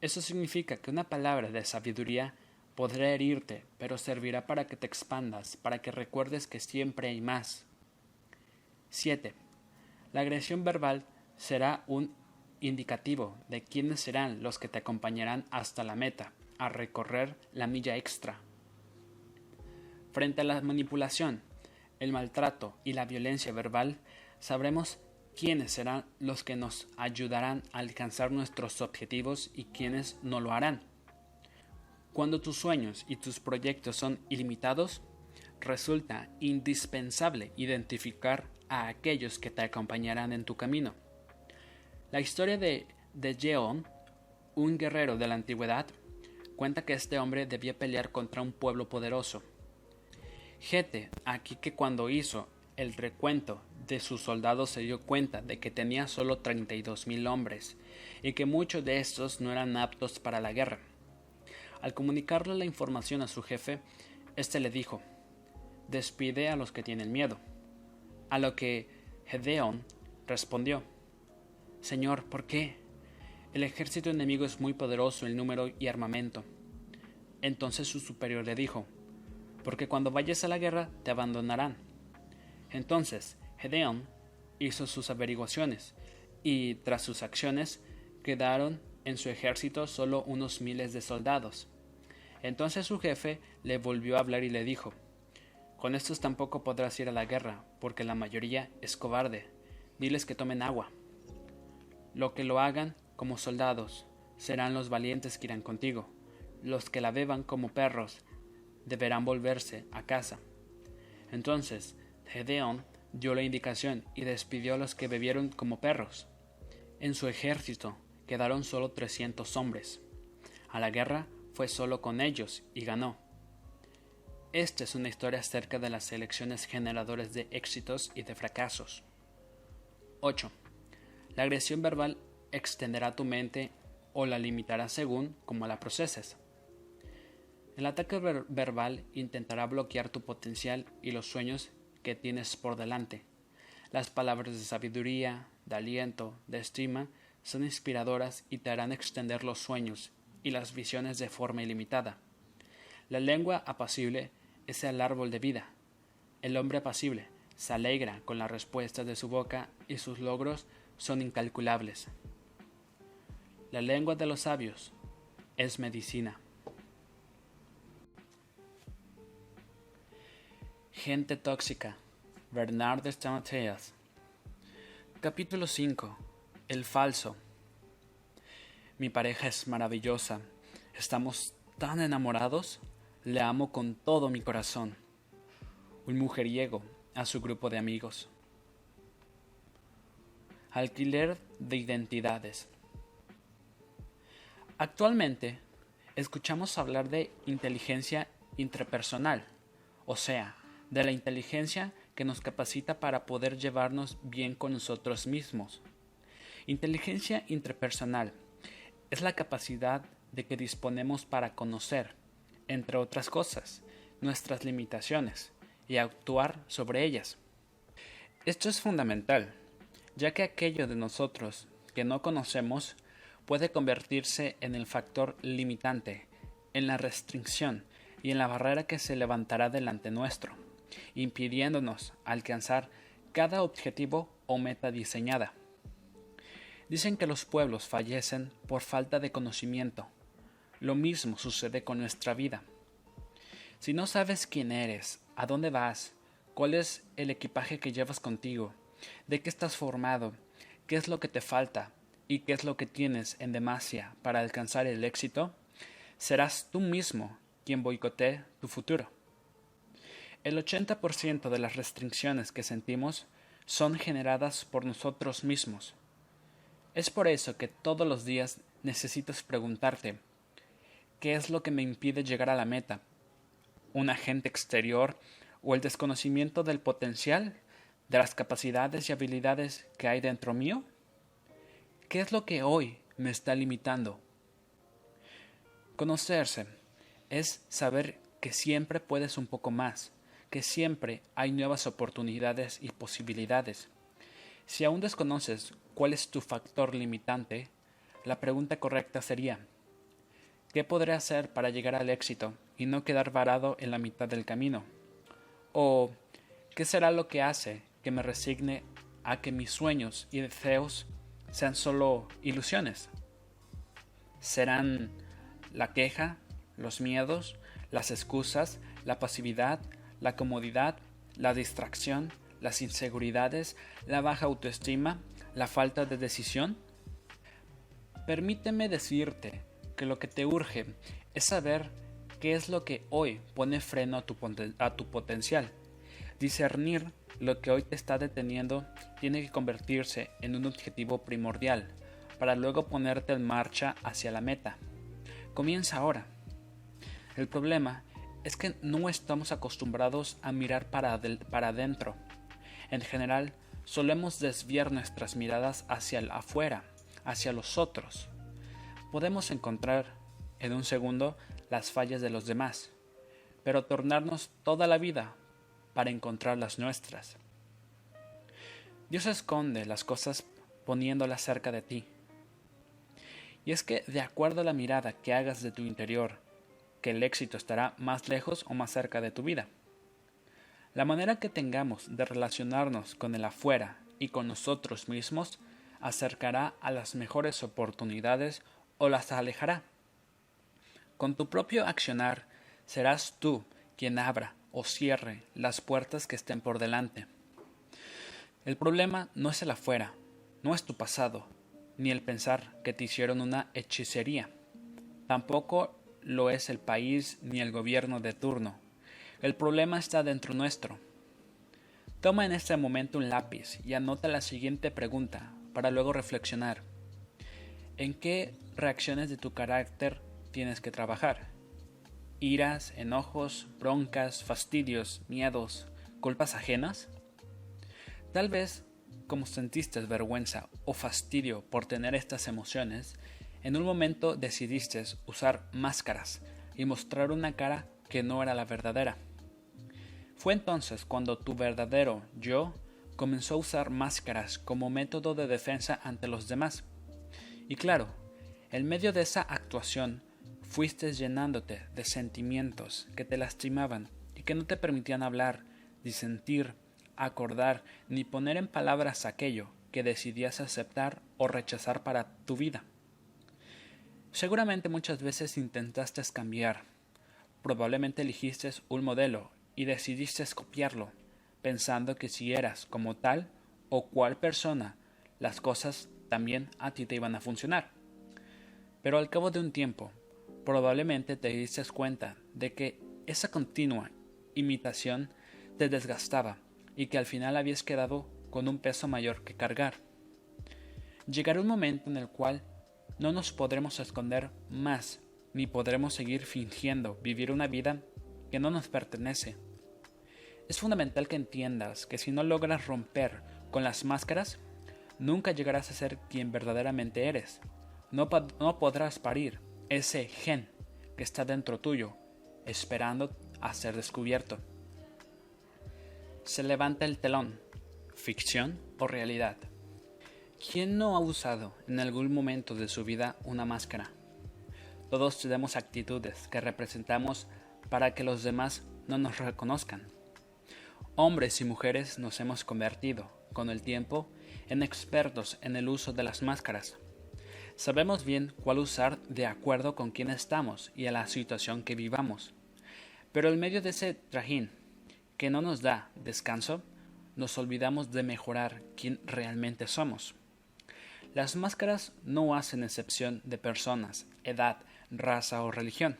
Eso significa que una palabra de sabiduría podrá herirte, pero servirá para que te expandas, para que recuerdes que siempre hay más. 7. La agresión verbal será un indicativo de quiénes serán los que te acompañarán hasta la meta a recorrer la milla extra. Frente a la manipulación, el maltrato y la violencia verbal, sabremos quiénes serán los que nos ayudarán a alcanzar nuestros objetivos y quiénes no lo harán. Cuando tus sueños y tus proyectos son ilimitados, resulta indispensable identificar a aquellos que te acompañarán en tu camino. La historia de, de Jeon, un guerrero de la antigüedad, cuenta que este hombre debía pelear contra un pueblo poderoso. Gete, aquí que cuando hizo el recuento de sus soldados se dio cuenta de que tenía solo 32 mil hombres y que muchos de estos no eran aptos para la guerra. Al comunicarle la información a su jefe, éste le dijo, despide a los que tienen miedo. A lo que Gedeón respondió, Señor, ¿por qué? El ejército enemigo es muy poderoso en número y armamento. Entonces su superior le dijo, porque cuando vayas a la guerra te abandonarán. Entonces Gedeón hizo sus averiguaciones y tras sus acciones quedaron en su ejército solo unos miles de soldados. Entonces su jefe le volvió a hablar y le dijo, Con estos tampoco podrás ir a la guerra, porque la mayoría es cobarde. Diles que tomen agua. Lo que lo hagan como soldados serán los valientes que irán contigo. Los que la beban como perros deberán volverse a casa. Entonces Gedeón dio la indicación y despidió a los que bebieron como perros. En su ejército quedaron solo trescientos hombres. A la guerra fue solo con ellos y ganó. Esta es una historia acerca de las elecciones generadoras de éxitos y de fracasos. 8. La agresión verbal extenderá tu mente o la limitará según cómo la proceses. El ataque verbal intentará bloquear tu potencial y los sueños que tienes por delante. Las palabras de sabiduría, de aliento, de estima son inspiradoras y te harán extender los sueños y las visiones de forma ilimitada. La lengua apacible es el árbol de vida. El hombre apacible se alegra con las respuestas de su boca y sus logros son incalculables. La lengua de los sabios es medicina. Gente tóxica. Bernard de Capítulo 5. El falso. Mi pareja es maravillosa. Estamos tan enamorados. Le amo con todo mi corazón. Un mujeriego a su grupo de amigos. Alquiler de identidades. Actualmente, escuchamos hablar de inteligencia intrapersonal, o sea, de la inteligencia que nos capacita para poder llevarnos bien con nosotros mismos. Inteligencia intrapersonal es la capacidad de que disponemos para conocer, entre otras cosas, nuestras limitaciones y actuar sobre ellas. Esto es fundamental, ya que aquello de nosotros que no conocemos puede convertirse en el factor limitante, en la restricción y en la barrera que se levantará delante nuestro impidiéndonos alcanzar cada objetivo o meta diseñada. Dicen que los pueblos fallecen por falta de conocimiento. Lo mismo sucede con nuestra vida. Si no sabes quién eres, a dónde vas, cuál es el equipaje que llevas contigo, de qué estás formado, qué es lo que te falta y qué es lo que tienes en demasia para alcanzar el éxito, serás tú mismo quien boicotee tu futuro. El 80% de las restricciones que sentimos son generadas por nosotros mismos. Es por eso que todos los días necesitas preguntarte ¿qué es lo que me impide llegar a la meta? ¿Un agente exterior o el desconocimiento del potencial, de las capacidades y habilidades que hay dentro mío? ¿Qué es lo que hoy me está limitando? Conocerse es saber que siempre puedes un poco más, que siempre hay nuevas oportunidades y posibilidades. Si aún desconoces cuál es tu factor limitante, la pregunta correcta sería, ¿qué podré hacer para llegar al éxito y no quedar varado en la mitad del camino? ¿O qué será lo que hace que me resigne a que mis sueños y deseos sean solo ilusiones? ¿Serán la queja, los miedos, las excusas, la pasividad, la comodidad, la distracción, las inseguridades, la baja autoestima, la falta de decisión? Permíteme decirte que lo que te urge es saber qué es lo que hoy pone freno a tu, potencial. Discernir lo que hoy te está deteniendo tiene que convertirse en un objetivo primordial para luego ponerte en marcha hacia la meta. Comienza ahora. El problema es que no estamos acostumbrados a mirar para, para adentro. En general, solemos desviar nuestras miradas hacia el afuera, hacia los otros. Podemos encontrar en un segundo las fallas de los demás, pero tornarnos toda la vida para encontrar las nuestras. Dios esconde las cosas poniéndolas cerca de ti. Y es que de acuerdo a la mirada que hagas de tu interior que el éxito estará más lejos o más cerca de tu vida. La manera que tengamos de relacionarnos con el afuera y con nosotros mismos acercará a las mejores oportunidades o las alejará. Con tu propio accionar serás tú quien abra o cierre las puertas que estén por delante. El problema no es el afuera, no es tu pasado, ni el pensar que te hicieron una hechicería. Tampoco lo es el país ni el gobierno de turno. El problema está dentro nuestro. Toma en este momento un lápiz y anota la siguiente pregunta para luego reflexionar. ¿En qué reacciones de tu carácter tienes que trabajar? ¿Iras, enojos, broncas, fastidios, miedos, culpas ajenas? Tal vez, como sentiste vergüenza o fastidio por tener estas emociones, en un momento decidiste usar máscaras y mostrar una cara que no era la verdadera. Fue entonces cuando tu verdadero yo comenzó a usar máscaras como método de defensa ante los demás. Y claro, en medio de esa actuación fuiste llenándote de sentimientos que te lastimaban y que no te permitían hablar, disentir, acordar ni poner en palabras aquello que decidías aceptar o rechazar para tu vida. Seguramente muchas veces intentaste cambiar. Probablemente elegiste un modelo y decidiste copiarlo, pensando que si eras como tal o cual persona, las cosas también a ti te iban a funcionar. Pero al cabo de un tiempo, probablemente te diste cuenta de que esa continua imitación te desgastaba y que al final habías quedado con un peso mayor que cargar. Llegará un momento en el cual no nos podremos esconder más, ni podremos seguir fingiendo vivir una vida que no nos pertenece. Es fundamental que entiendas que si no logras romper con las máscaras, nunca llegarás a ser quien verdaderamente eres. No, no podrás parir ese gen que está dentro tuyo, esperando a ser descubierto. Se levanta el telón, ficción o realidad. ¿Quién no ha usado en algún momento de su vida una máscara? Todos tenemos actitudes que representamos para que los demás no nos reconozcan. Hombres y mujeres nos hemos convertido, con el tiempo, en expertos en el uso de las máscaras. Sabemos bien cuál usar de acuerdo con quién estamos y a la situación que vivamos. Pero en medio de ese trajín que no nos da descanso, nos olvidamos de mejorar quién realmente somos. Las máscaras no hacen excepción de personas, edad, raza o religión.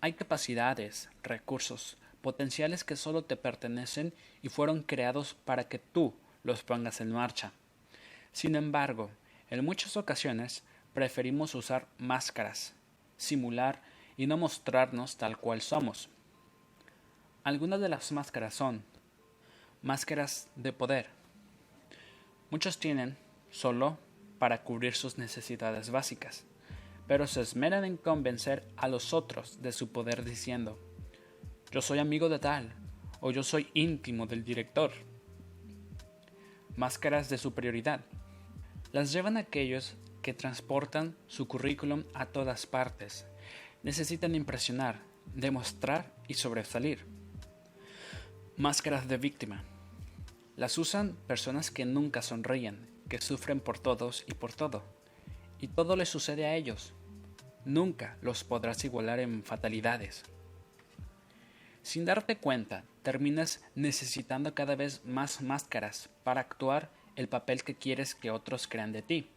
Hay capacidades, recursos, potenciales que solo te pertenecen y fueron creados para que tú los pongas en marcha. Sin embargo, en muchas ocasiones preferimos usar máscaras, simular y no mostrarnos tal cual somos. Algunas de las máscaras son máscaras de poder. Muchos tienen solo para cubrir sus necesidades básicas, pero se esmeran en convencer a los otros de su poder diciendo, yo soy amigo de tal, o yo soy íntimo del director. Máscaras de superioridad. Las llevan aquellos que transportan su currículum a todas partes. Necesitan impresionar, demostrar y sobresalir. Máscaras de víctima. Las usan personas que nunca sonríen, que sufren por todos y por todo, y todo les sucede a ellos. Nunca los podrás igualar en fatalidades. Sin darte cuenta, terminas necesitando cada vez más máscaras para actuar el papel que quieres que otros crean de ti,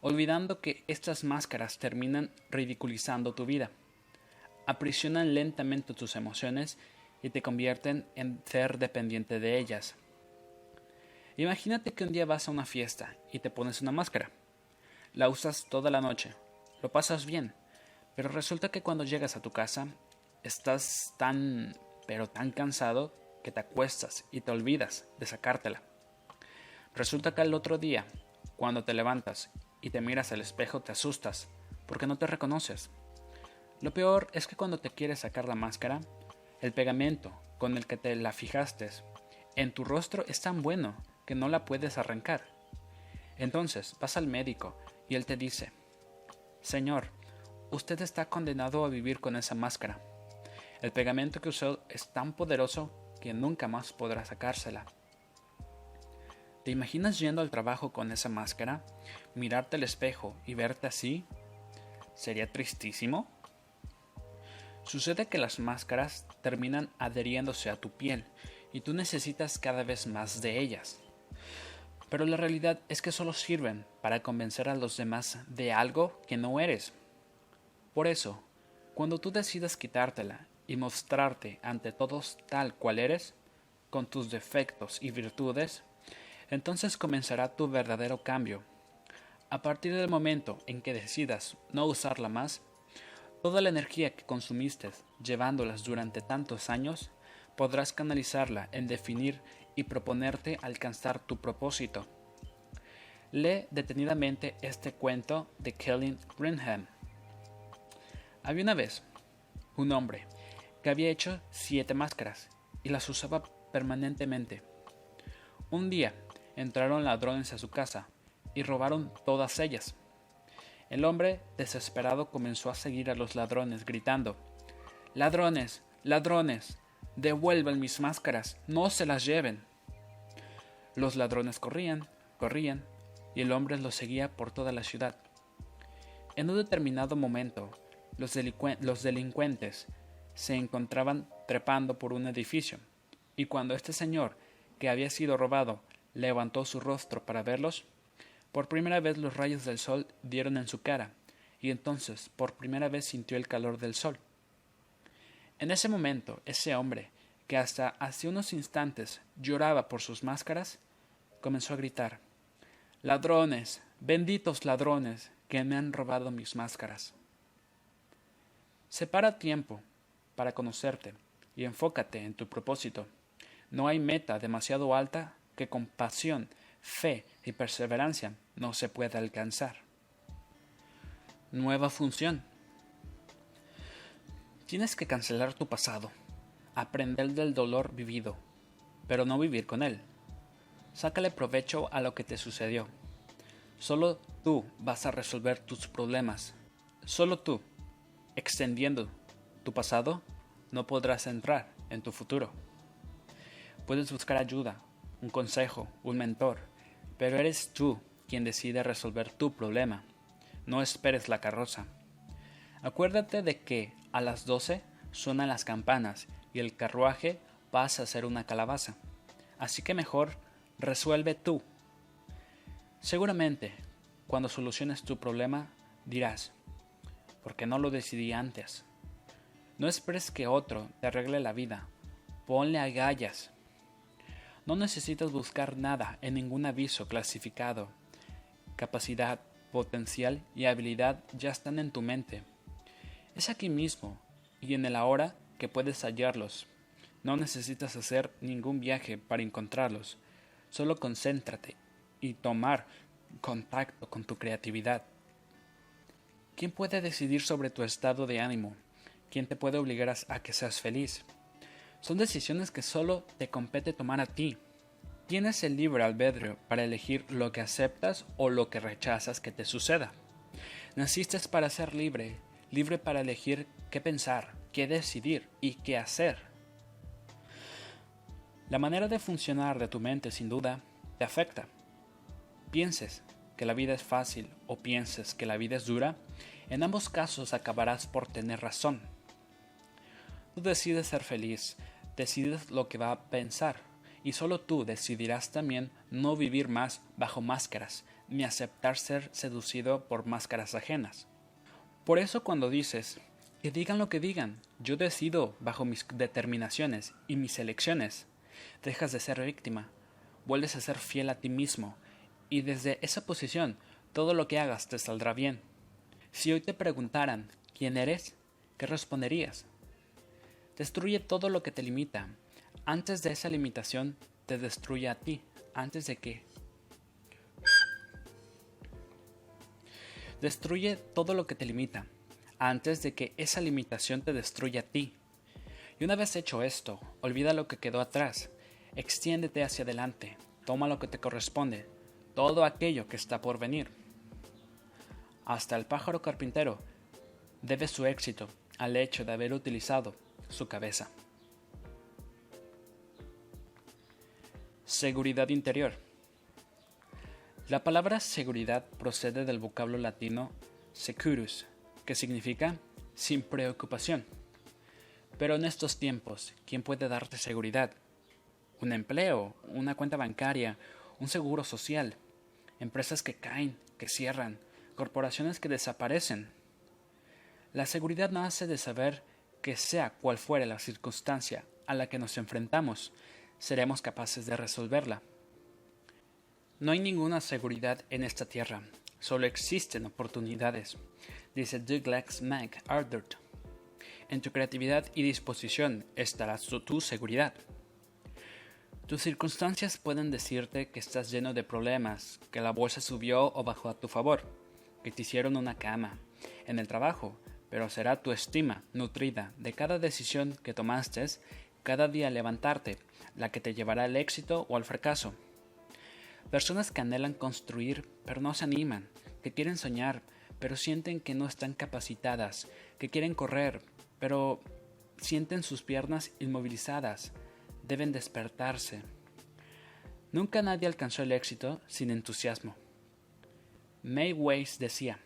olvidando que estas máscaras terminan ridiculizando tu vida, aprisionan lentamente tus emociones y te convierten en ser dependiente de ellas. Imagínate que un día vas a una fiesta y te pones una máscara. La usas toda la noche, lo pasas bien, pero resulta que cuando llegas a tu casa estás tan, pero tan cansado que te acuestas y te olvidas de sacártela. Resulta que al otro día, cuando te levantas y te miras al espejo, te asustas porque no te reconoces. Lo peor es que cuando te quieres sacar la máscara, el pegamento con el que te la fijaste en tu rostro es tan bueno que no la puedes arrancar. Entonces vas al médico y él te dice, Señor, usted está condenado a vivir con esa máscara. El pegamento que usó es tan poderoso que nunca más podrá sacársela. ¿Te imaginas yendo al trabajo con esa máscara? ¿Mirarte al espejo y verte así? ¿Sería tristísimo? Sucede que las máscaras terminan adheriéndose a tu piel y tú necesitas cada vez más de ellas. Pero la realidad es que solo sirven para convencer a los demás de algo que no eres. Por eso, cuando tú decidas quitártela y mostrarte ante todos tal cual eres, con tus defectos y virtudes, entonces comenzará tu verdadero cambio. A partir del momento en que decidas no usarla más, toda la energía que consumiste llevándolas durante tantos años, podrás canalizarla en definir y proponerte alcanzar tu propósito. Lee detenidamente este cuento de Kelly Greenham. Había una vez un hombre que había hecho siete máscaras y las usaba permanentemente. Un día entraron ladrones a su casa y robaron todas ellas. El hombre, desesperado, comenzó a seguir a los ladrones, gritando Ladrones, ladrones, devuelvan mis máscaras, no se las lleven. Los ladrones corrían, corrían, y el hombre los seguía por toda la ciudad. En un determinado momento, los, los delincuentes se encontraban trepando por un edificio, y cuando este señor, que había sido robado, levantó su rostro para verlos, por primera vez los rayos del sol dieron en su cara, y entonces por primera vez sintió el calor del sol. En ese momento, ese hombre, que hasta hace unos instantes lloraba por sus máscaras, comenzó a gritar Ladrones, benditos ladrones, que me han robado mis máscaras. Separa tiempo para conocerte y enfócate en tu propósito. No hay meta demasiado alta que con pasión, fe y perseverancia no se pueda alcanzar. Nueva función. Tienes que cancelar tu pasado, aprender del dolor vivido, pero no vivir con él. Sácale provecho a lo que te sucedió. Solo tú vas a resolver tus problemas. Solo tú, extendiendo tu pasado, no podrás entrar en tu futuro. Puedes buscar ayuda, un consejo, un mentor, pero eres tú quien decide resolver tu problema. No esperes la carroza. Acuérdate de que a las doce suenan las campanas y el carruaje pasa a ser una calabaza. Así que mejor resuelve tú. Seguramente, cuando soluciones tu problema, dirás, ¿por qué no lo decidí antes? No esperes que otro te arregle la vida. Ponle agallas no necesitas buscar nada en ningún aviso clasificado. Capacidad, potencial y habilidad ya están en tu mente. Es aquí mismo y en el ahora que puedes hallarlos. No necesitas hacer ningún viaje para encontrarlos. Solo concéntrate y tomar contacto con tu creatividad. ¿Quién puede decidir sobre tu estado de ánimo? ¿Quién te puede obligar a que seas feliz? Son decisiones que solo te compete tomar a ti. Tienes el libre albedrío para elegir lo que aceptas o lo que rechazas que te suceda. Naciste para ser libre, libre para elegir qué pensar, qué decidir y qué hacer. La manera de funcionar de tu mente sin duda te afecta. Pienses que la vida es fácil o pienses que la vida es dura, en ambos casos acabarás por tener razón. Tú decides ser feliz, decides lo que va a pensar, y solo tú decidirás también no vivir más bajo máscaras, ni aceptar ser seducido por máscaras ajenas. Por eso cuando dices, que digan lo que digan, yo decido bajo mis determinaciones y mis elecciones, dejas de ser víctima, vuelves a ser fiel a ti mismo, y desde esa posición todo lo que hagas te saldrá bien. Si hoy te preguntaran quién eres, ¿qué responderías? Destruye todo lo que te limita. Antes de esa limitación, te destruye a ti. Antes de que... Destruye todo lo que te limita. Antes de que esa limitación te destruya a ti. Y una vez hecho esto, olvida lo que quedó atrás. Extiéndete hacia adelante. Toma lo que te corresponde. Todo aquello que está por venir. Hasta el pájaro carpintero debe su éxito al hecho de haber utilizado su cabeza. Seguridad interior. La palabra seguridad procede del vocablo latino securus, que significa sin preocupación. Pero en estos tiempos, ¿quién puede darte seguridad? Un empleo, una cuenta bancaria, un seguro social, empresas que caen, que cierran, corporaciones que desaparecen. La seguridad nace de saber que sea cual fuere la circunstancia a la que nos enfrentamos, seremos capaces de resolverla. No hay ninguna seguridad en esta tierra, solo existen oportunidades, dice Douglas MacArthur. En tu creatividad y disposición estará tu seguridad. Tus circunstancias pueden decirte que estás lleno de problemas, que la bolsa subió o bajó a tu favor, que te hicieron una cama, en el trabajo, pero será tu estima nutrida de cada decisión que tomaste, cada día levantarte, la que te llevará al éxito o al fracaso. Personas que anhelan construir pero no se animan, que quieren soñar pero sienten que no están capacitadas, que quieren correr pero sienten sus piernas inmovilizadas, deben despertarse. Nunca nadie alcanzó el éxito sin entusiasmo. May Weiss decía,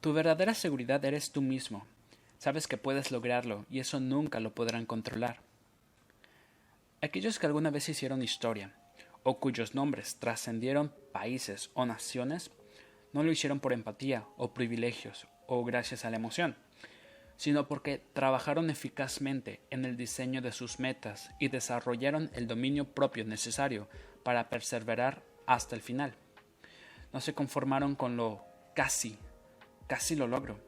Tu verdadera seguridad eres tú mismo. Sabes que puedes lograrlo y eso nunca lo podrán controlar. Aquellos que alguna vez hicieron historia, o cuyos nombres trascendieron países o naciones, no lo hicieron por empatía o privilegios o gracias a la emoción, sino porque trabajaron eficazmente en el diseño de sus metas y desarrollaron el dominio propio necesario para perseverar hasta el final. No se conformaron con lo casi, casi lo logro,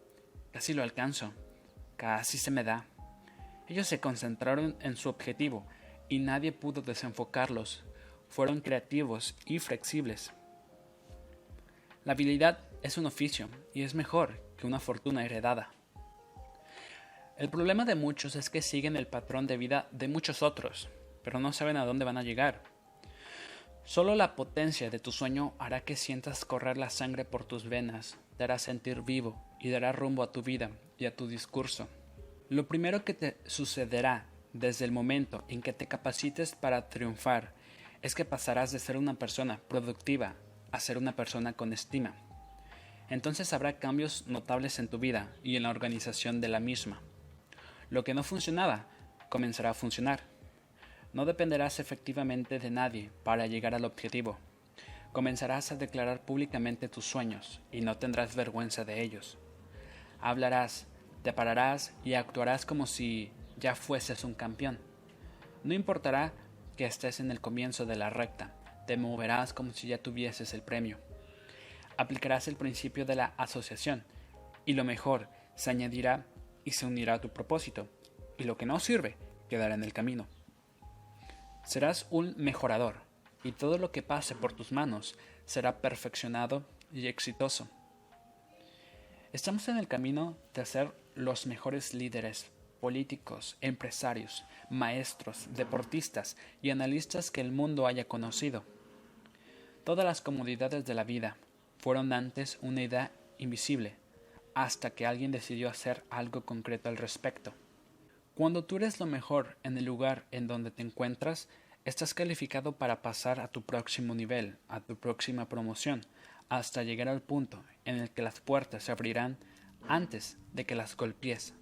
casi lo alcanzo, casi se me da. Ellos se concentraron en su objetivo y nadie pudo desenfocarlos fueron creativos y flexibles. La habilidad es un oficio y es mejor que una fortuna heredada. El problema de muchos es que siguen el patrón de vida de muchos otros, pero no saben a dónde van a llegar. Solo la potencia de tu sueño hará que sientas correr la sangre por tus venas, te hará sentir vivo y dará rumbo a tu vida y a tu discurso. Lo primero que te sucederá desde el momento en que te capacites para triunfar es que pasarás de ser una persona productiva a ser una persona con estima. Entonces habrá cambios notables en tu vida y en la organización de la misma. Lo que no funcionaba comenzará a funcionar. No dependerás efectivamente de nadie para llegar al objetivo. Comenzarás a declarar públicamente tus sueños y no tendrás vergüenza de ellos. Hablarás, te pararás y actuarás como si ya fueses un campeón. No importará que estés en el comienzo de la recta, te moverás como si ya tuvieses el premio. Aplicarás el principio de la asociación, y lo mejor se añadirá y se unirá a tu propósito, y lo que no sirve quedará en el camino. Serás un mejorador, y todo lo que pase por tus manos será perfeccionado y exitoso. Estamos en el camino de ser los mejores líderes políticos, empresarios, maestros, deportistas y analistas que el mundo haya conocido. Todas las comodidades de la vida fueron antes una idea invisible, hasta que alguien decidió hacer algo concreto al respecto. Cuando tú eres lo mejor en el lugar en donde te encuentras, estás calificado para pasar a tu próximo nivel, a tu próxima promoción, hasta llegar al punto en el que las puertas se abrirán antes de que las golpees.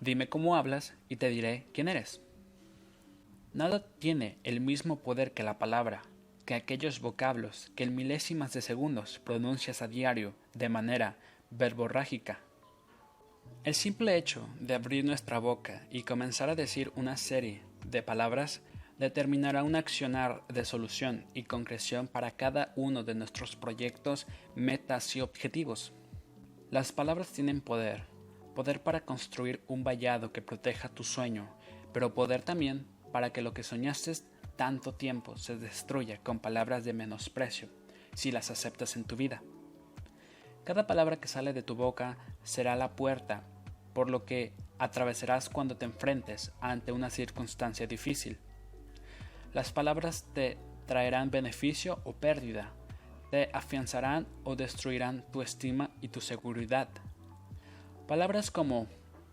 Dime cómo hablas y te diré quién eres. Nada tiene el mismo poder que la palabra, que aquellos vocablos que en milésimas de segundos pronuncias a diario de manera verborrágica. El simple hecho de abrir nuestra boca y comenzar a decir una serie de palabras determinará un accionar de solución y concreción para cada uno de nuestros proyectos, metas y objetivos. Las palabras tienen poder, poder para construir un vallado que proteja tu sueño, pero poder también para que lo que soñaste tanto tiempo se destruya con palabras de menosprecio, si las aceptas en tu vida. Cada palabra que sale de tu boca será la puerta por lo que atravesarás cuando te enfrentes ante una circunstancia difícil. Las palabras te traerán beneficio o pérdida, te afianzarán o destruirán tu estima y tu seguridad. Palabras como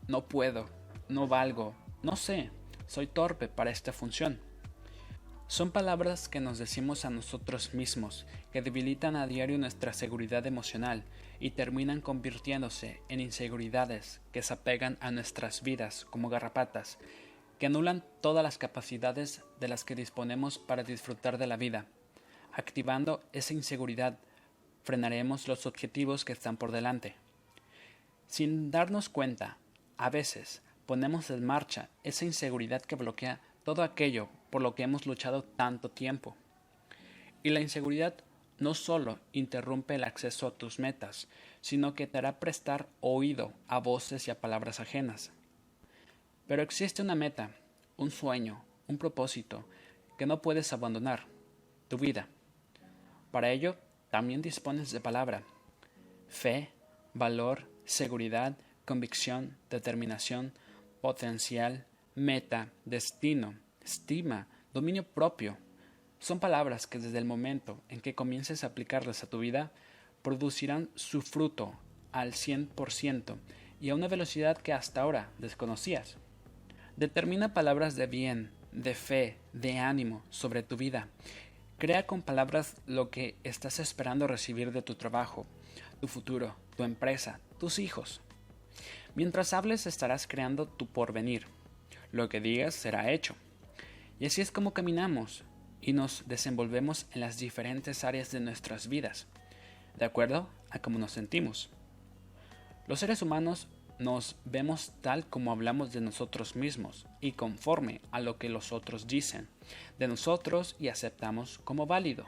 no puedo, no valgo, no sé, soy torpe para esta función. Son palabras que nos decimos a nosotros mismos, que debilitan a diario nuestra seguridad emocional y terminan convirtiéndose en inseguridades que se apegan a nuestras vidas como garrapatas, que anulan todas las capacidades de las que disponemos para disfrutar de la vida. Activando esa inseguridad, frenaremos los objetivos que están por delante. Sin darnos cuenta, a veces ponemos en marcha esa inseguridad que bloquea todo aquello por lo que hemos luchado tanto tiempo. Y la inseguridad no solo interrumpe el acceso a tus metas, sino que te hará prestar oído a voces y a palabras ajenas. Pero existe una meta, un sueño, un propósito que no puedes abandonar, tu vida. Para ello, también dispones de palabra, fe, valor, seguridad, convicción, determinación, potencial, meta, destino, estima, dominio propio. Son palabras que desde el momento en que comiences a aplicarlas a tu vida, producirán su fruto al 100% y a una velocidad que hasta ahora desconocías. Determina palabras de bien, de fe, de ánimo sobre tu vida. Crea con palabras lo que estás esperando recibir de tu trabajo, tu futuro, tu empresa, tus hijos. Mientras hables estarás creando tu porvenir. Lo que digas será hecho. Y así es como caminamos y nos desenvolvemos en las diferentes áreas de nuestras vidas, de acuerdo a cómo nos sentimos. Los seres humanos nos vemos tal como hablamos de nosotros mismos y conforme a lo que los otros dicen de nosotros y aceptamos como válido.